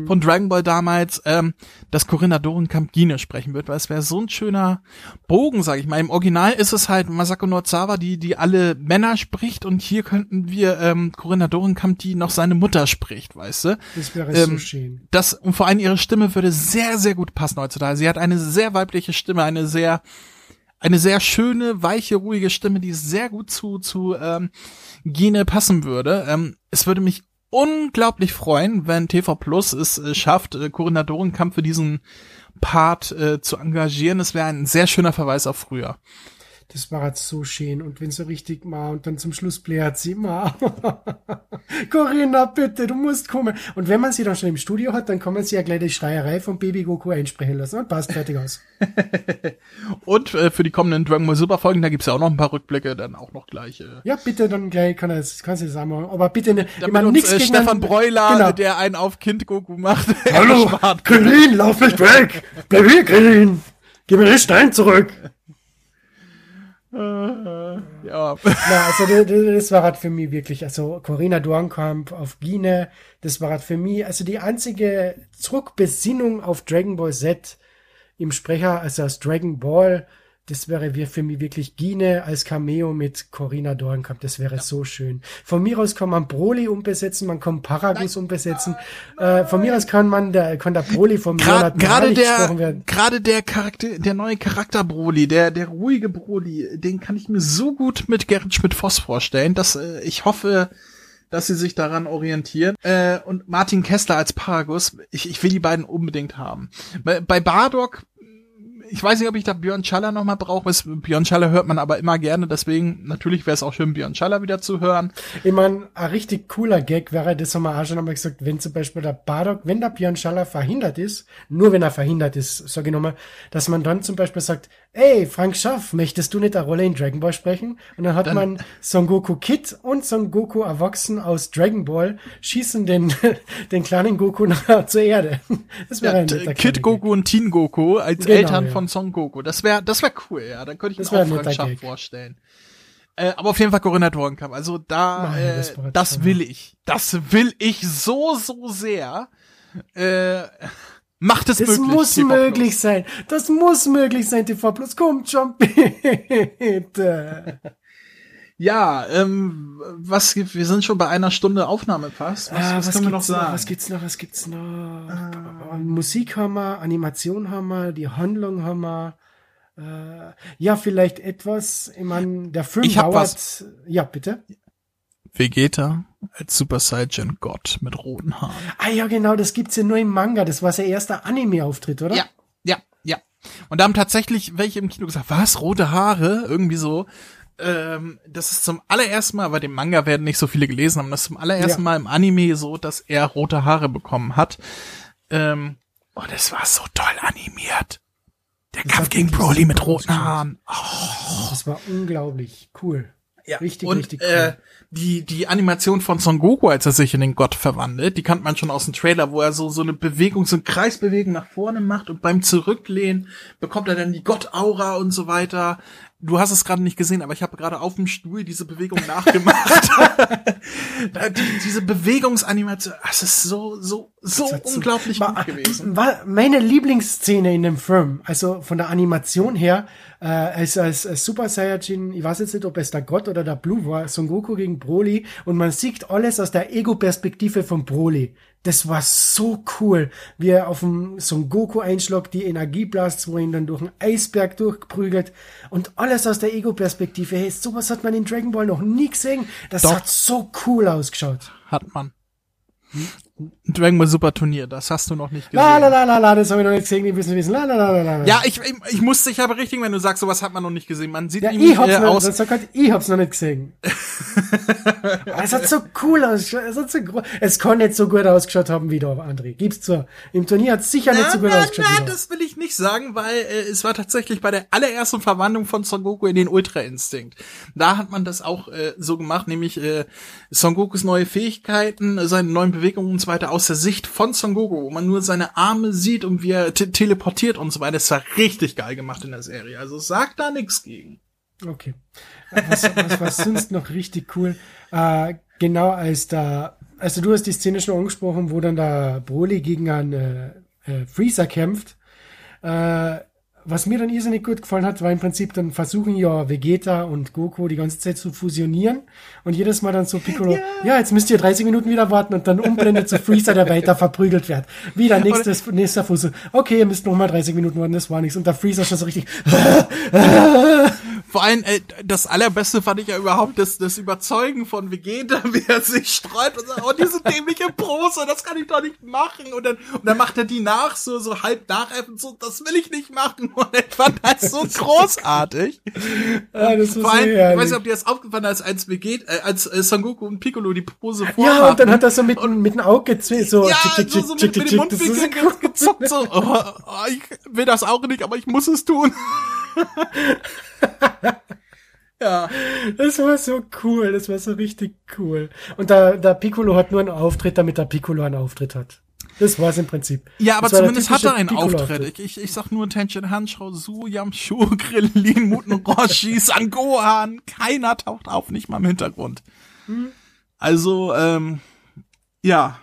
von Dragon Ball damals, ähm, dass Corinna Dorenkamp Gine sprechen wird, weil es wäre so ein schöner Bogen, sag ich mal. Im Original ist es halt Masako Nozawa, die die alle Männer spricht und hier könnten wir ähm, Corinna Dorenkamp, die noch seine Mutter spricht, weißt du? Das wäre so Ähm, schön. das und vor allem ihre Stimme würde sehr sehr gut passen heutzutage. Sie hat eine sehr weibliche Stimme, eine sehr eine sehr schöne, weiche, ruhige Stimme, die sehr gut zu zu ähm, Gene passen würde. Ähm, es würde mich unglaublich freuen, wenn TV Plus es äh, schafft, äh, Corinna Dorenkamp für diesen Part äh, zu engagieren. Es wäre ein sehr schöner Verweis auf früher. Das war halt so schön. Und wenn so richtig mal und dann zum Schluss bläht sie mal. Corinna, bitte, du musst kommen. Und wenn man sie dann schon im Studio hat, dann kann man sie ja gleich die Schreierei von Baby Goku einsprechen lassen und passt fertig aus. und äh, für die kommenden Dragon Ball Super Folgen, da gibt's ja auch noch ein paar Rückblicke, dann auch noch gleich. Äh, ja, bitte, dann gleich kann er, kann sie sagen, aber bitte ne, Damit immer nichts äh, gegen Stefan Breuler, genau. der einen auf Kind Goku macht. Hallo, Krillin, lauf nicht weg! Bleib hier, Krillin! Gib mir den Stein zurück! ja. Na, also das, war halt für mich wirklich, also Corinna Dornkamp auf Biene, das war halt für mich, also die einzige Zurückbesinnung auf Dragon Ball Z im Sprecher, also aus Dragon Ball, das wäre für mich wirklich Gine als Cameo mit Corinna Dornkamp. Das wäre ja. so schön. Von mir aus kann man Broly umbesetzen, man kann Paragus nein, umbesetzen. Äh, von mir aus kann man der, kann der Broly vom Gra gerade der, gerade der Charakter, der neue Charakter Broly, der, der ruhige Broly, den kann ich mir so gut mit Gerrit Schmidt-Voss vorstellen, dass äh, ich hoffe, dass sie sich daran orientieren. Äh, und Martin Kessler als Paragus, ich, ich will die beiden unbedingt haben. Bei, bei Bardock ich weiß nicht, ob ich da Björn Schaller nochmal brauche. Björn Schaller hört man aber immer gerne, deswegen natürlich wäre es auch schön, Björn Schaller wieder zu hören. Ich meine, ein richtig cooler Gag wäre, das haben wir auch schon einmal gesagt, wenn zum Beispiel der Bardock, wenn der Björn Schaller verhindert ist, nur wenn er verhindert ist, sage ich nochmal, dass man dann zum Beispiel sagt, ey, Frank Schaff, möchtest du nicht eine Rolle in Dragon Ball sprechen? Und dann hat dann, man Son Goku Kid und Son Goku Erwachsen aus Dragon Ball schießen den, den kleinen Goku nach, zur Erde. Das wäre ja, ein Kid Goku und Teen Goku als genau, Eltern ja. von Son Goku. Das wäre, das wäre cool, ja. Dann könnte ich das mir auch Frank Schaff Gag. vorstellen. Äh, aber auf jeden Fall Corinna Dornkamp. Also da, Nein, äh, das, das will ich. Das will ich so, so sehr. Äh, Macht es das möglich. Das muss TV möglich Plus. sein. Das muss möglich sein, TV Plus. Kommt schon bitte. Ja, ähm, was gibt, wir sind schon bei einer Stunde Aufnahme fast. Was, ah, was, was können wir noch sagen? Noch, was gibt's noch? Was gibt's noch? Ah. Musik haben wir, Animation haben wir, die Handlung haben wir. Äh, ja, vielleicht etwas. Ich meine, der Film ich dauert. Was. Ja, bitte. Vegeta als Super Saiyan Gott mit roten Haaren. Ah ja, genau, das gibt's ja nur im Manga. Das war sein erster Anime-Auftritt, oder? Ja, ja, ja. Und da haben tatsächlich welche im Kino gesagt, was, rote Haare? Irgendwie so. Ähm, das ist zum allerersten Mal, bei dem Manga werden nicht so viele gelesen haben, das ist zum allerersten ja. Mal im Anime so, dass er rote Haare bekommen hat. Ähm, und es war so toll animiert. Der das Kampf gegen Broly mit roten Haaren. Oh. Das war unglaublich cool. Ja, richtig, und, richtig cool. Äh, die, die Animation von Son Goku, als er sich in den Gott verwandelt, die kannte man schon aus dem Trailer, wo er so, so eine Bewegung, so eine Kreisbewegung nach vorne macht und beim Zurücklehnen bekommt er dann die Gott-Aura und so weiter. Du hast es gerade nicht gesehen, aber ich habe gerade auf dem Stuhl diese Bewegung nachgemacht. die, diese Bewegungsanimation, das ist so, so, so unglaublich so, gut gewesen. War meine Lieblingsszene in dem Film, also von der Animation her, äh, als, als, als Super Saiyajin, ich weiß jetzt nicht, ob es der Gott oder der Blue war, Son Goku gegen Broly und man sieht alles aus der Ego-Perspektive von Broly. Das war so cool, wie er auf dem Son Goku einschlagt, die Energieblasts, wo ihn dann durch einen Eisberg durchprügelt und alles aus der Ego-Perspektive. Hey, sowas hat man in Dragon Ball noch nie gesehen. Das Doch. hat so cool ausgeschaut. Hat man. Dragon Ball Super Turnier, das hast du noch nicht gesehen. La la la la la, das habe ich noch nicht gesehen, die müssen wissen. La la la la la. Ja, ich, ich, ich muss dich aber richtig, wenn du sagst, sowas hat man noch nicht gesehen. Man sieht ja, ich hab's äh, noch, aus. Das halt, ich hab's noch nicht gesehen. es hat so cool ausgeschaut, es hat so es kann nicht so gut ausgeschaut haben wie da, André. Gib's zu. Im Turnier hat sicher na, nicht so gut na, ausgeschaut. Na, das will ich nicht sagen, weil äh, es war tatsächlich bei der allerersten Verwandlung von Son Goku in den Ultra Instinct. Da hat man das auch äh, so gemacht, nämlich äh, Son Gokus neue Fähigkeiten, seine neuen Bewegungen und so weiter aus der Sicht von Son Goku, wo man nur seine Arme sieht und wie er teleportiert und so weiter. Das war richtig geil gemacht in der Serie. Also sagt da nichts gegen. Okay. Was, was was sonst noch richtig cool? Äh, genau als da, also du hast die Szene schon angesprochen, wo dann der Broly gegen einen äh, äh, Freezer kämpft. Äh, was mir dann irrsinnig gut gefallen hat, war im Prinzip dann versuchen ja Vegeta und Goku die ganze Zeit zu fusionieren und jedes Mal dann so Piccolo, ja, ja jetzt müsst ihr 30 Minuten wieder warten und dann umblendet zu Freezer, der weiter verprügelt wird. Wieder nächstes, nächster Fuß. Okay, ihr müsst noch mal 30 Minuten warten, das war nichts. Und der Freezer schon so richtig. Vor allem, äh, das allerbeste fand ich ja überhaupt, das, das Überzeugen von Vegeta, wie er sich streut und sagt, oh, diese dämliche Pose, das kann ich doch nicht machen. Und dann, und dann macht er die nach, so, so halb nachäffen, so, das will ich nicht machen. Und ich fand das so großartig. Ah, das Vor allem, ich weiß nicht, ob dir das aufgefallen ist, als, Vegeta, äh, als äh, Son Goku und Piccolo die Pose vormachen. Ja, und dann hat er so mit, dem- mit dem Auge gezwickt, so, Ja, tschick, so, tschick, so tschick, mit, mit dem ge- gezuckt, so, oh, oh, ich will das auch nicht, aber ich muss es tun. ja. Das war so cool, das war so richtig cool. Und da, der Piccolo hat nur einen Auftritt, damit der Piccolo einen Auftritt hat. Das war's im Prinzip. Ja, aber Das war zumindest hat er einen. Auftritt. Ich, ich, ich sag nur Tension Hanshou, Su, Yamshu, Krillin, Muten Roshi, Sangohan. Keiner taucht auf, nicht mal im Hintergrund. Hm. Also, ähm, ja.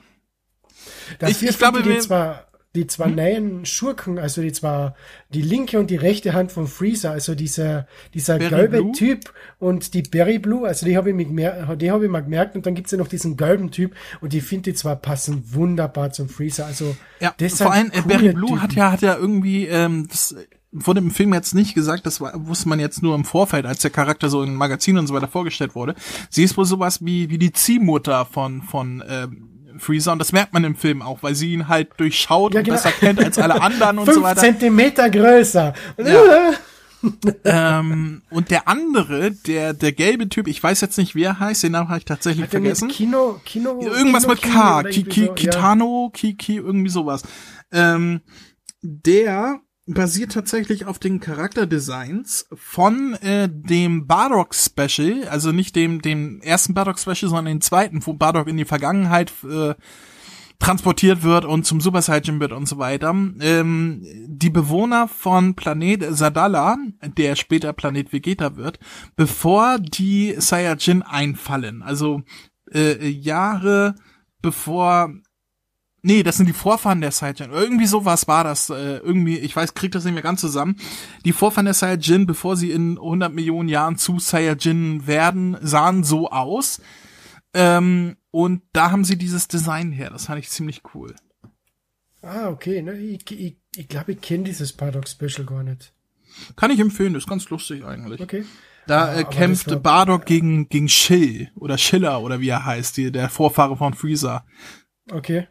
Dafür Ich- ich glaube, die wir- Hm? Die zwei neuen Schurken, also die zwei, die linke und die rechte Hand von Freezer, also dieser, dieser Berry gelbe Blue? Typ und die Berry Blue, also die habe ich mir die habe ich mal gemerkt und dann gibt's ja noch diesen gelben Typ und die finde ich zwar passen wunderbar zum Freezer, also Ja, vor allem äh, Barry Blue Typen. hat ja hat ja irgendwie ähm, das wurde im Film jetzt nicht gesagt, das war, wusste man jetzt nur im Vorfeld, als der Charakter so in Magazinen und so weiter vorgestellt wurde. Sie ist wohl sowas wie wie die Ziehmutter von von ähm, Freezer und das merkt man im Film auch, weil sie ihn halt durchschaut Ja, und genau. besser kennt als alle anderen und so Fünf weiter. Zentimeter größer. Ja. ähm, und der andere, der der gelbe Typ, ich weiß jetzt nicht, wie er heißt, den Namen habe ich tatsächlich Hat vergessen. Kino, Kino, Irgendwas Kino mit K, oder Ki, irgendwie Ki, so, ja. Kitano, Ki, Ki, irgendwie sowas. Ähm, der basiert tatsächlich auf den Charakterdesigns von äh, dem Bardock Special, also nicht dem dem ersten Bardock Special, sondern dem zweiten, wo Bardock in die Vergangenheit äh, transportiert wird und zum Super Saiyan wird und so weiter. Ähm, die Bewohner von Planet Sadala, der später Planet Vegeta wird, bevor die Saiyajin einfallen, also äh, Jahre bevor Nee, das sind die Vorfahren der Saiyajin. Irgendwie sowas war das. Äh, irgendwie, ich weiß, krieg das nicht mehr ganz zusammen. Die Vorfahren der Saiyajin, bevor sie in 100 Millionen Jahren zu Saiyajin werden, sahen so aus. Ähm, und da haben sie dieses Design her. Das fand ich ziemlich cool. Ah, okay. Ne, ich ich, ich, glaube, ich kenne dieses Paradox Special gar nicht. Kann ich empfehlen, das ist ganz lustig eigentlich. Okay. Da Ja, äh, aber kämpft war- Bardock gegen, gegen Schill oder Schiller oder wie er heißt, die, der Vorfahre von Freezer. Okay.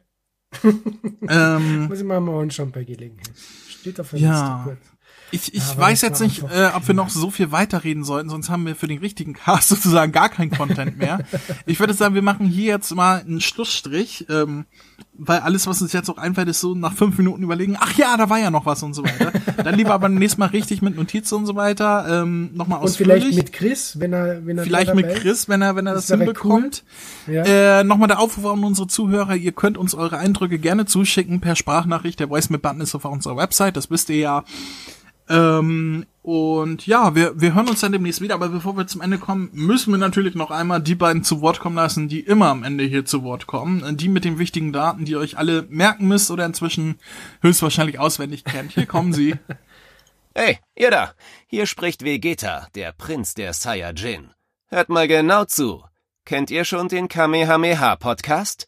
Ähm, Muss ich mal mal anschauen bei Gelegenheit. Steht auf der Ja. Liste. Gut. Ich, ich aber weiß jetzt nicht, äh, ob wir noch so viel weiterreden sollten, sonst haben wir für den richtigen Cast sozusagen gar kein Content mehr. ich würde sagen, wir machen hier jetzt mal einen Schlussstrich, ähm, weil alles, was uns jetzt noch einfällt, ist so nach fünf Minuten überlegen, ach ja, da war ja noch was und so weiter. Dann lieber aber nächstes Mal richtig mit Notizen und so weiter, ähm, nochmal Und ausführlich. vielleicht mit Chris, wenn er, wenn er Vielleicht mit Chris, wenn er, wenn er das, hinbekommt. Cool. Ja. Äh, Nochmal der Aufruf an unsere Zuhörer, ihr könnt uns eure Eindrücke gerne zuschicken per Sprachnachricht. Der Voice-Button ist auf unserer Website, das wisst ihr ja. Ähm, und ja, wir, wir hören uns dann demnächst wieder, aber bevor wir zum Ende kommen, müssen wir natürlich noch einmal die beiden zu Wort kommen lassen, die immer am Ende hier zu Wort kommen. Die mit den wichtigen Daten, die ihr euch alle merken müsst oder inzwischen höchstwahrscheinlich auswendig kennt. Hier kommen sie. Hey, ihr da! Hier spricht Vegeta, der Prinz der Saiyajin. Hört mal genau zu. Kennt ihr schon den Kamehameha-Podcast?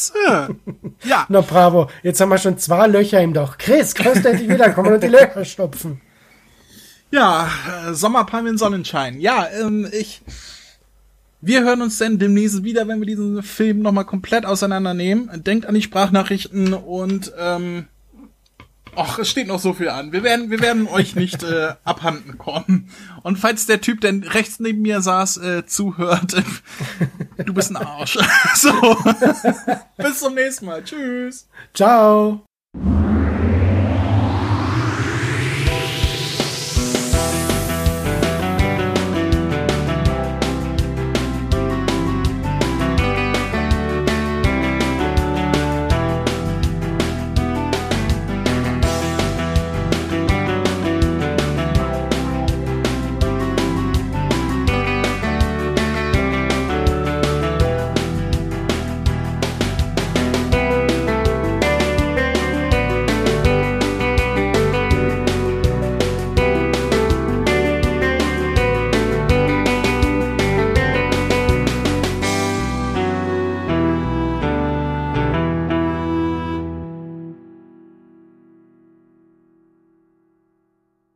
Chris. Ja. Na bravo, jetzt haben wir schon zwei Löcher im Dach. Chris, kannst du endlich wiederkommen und die Löcher stopfen? Ja, äh, Sommerpalmen, Sonnenschein. Ja, ähm, ich. Wir hören uns denn demnächst wieder, wenn wir diesen Film nochmal komplett auseinandernehmen. Denkt an die Sprachnachrichten und ähm, ach, es steht noch so viel an. Wir werden, wir werden euch nicht äh, abhanden kommen. Und falls der Typ, der rechts neben mir saß, äh, zuhört, du bist ein Arsch. so. Bis zum nächsten Mal. Tschüss. Ciao.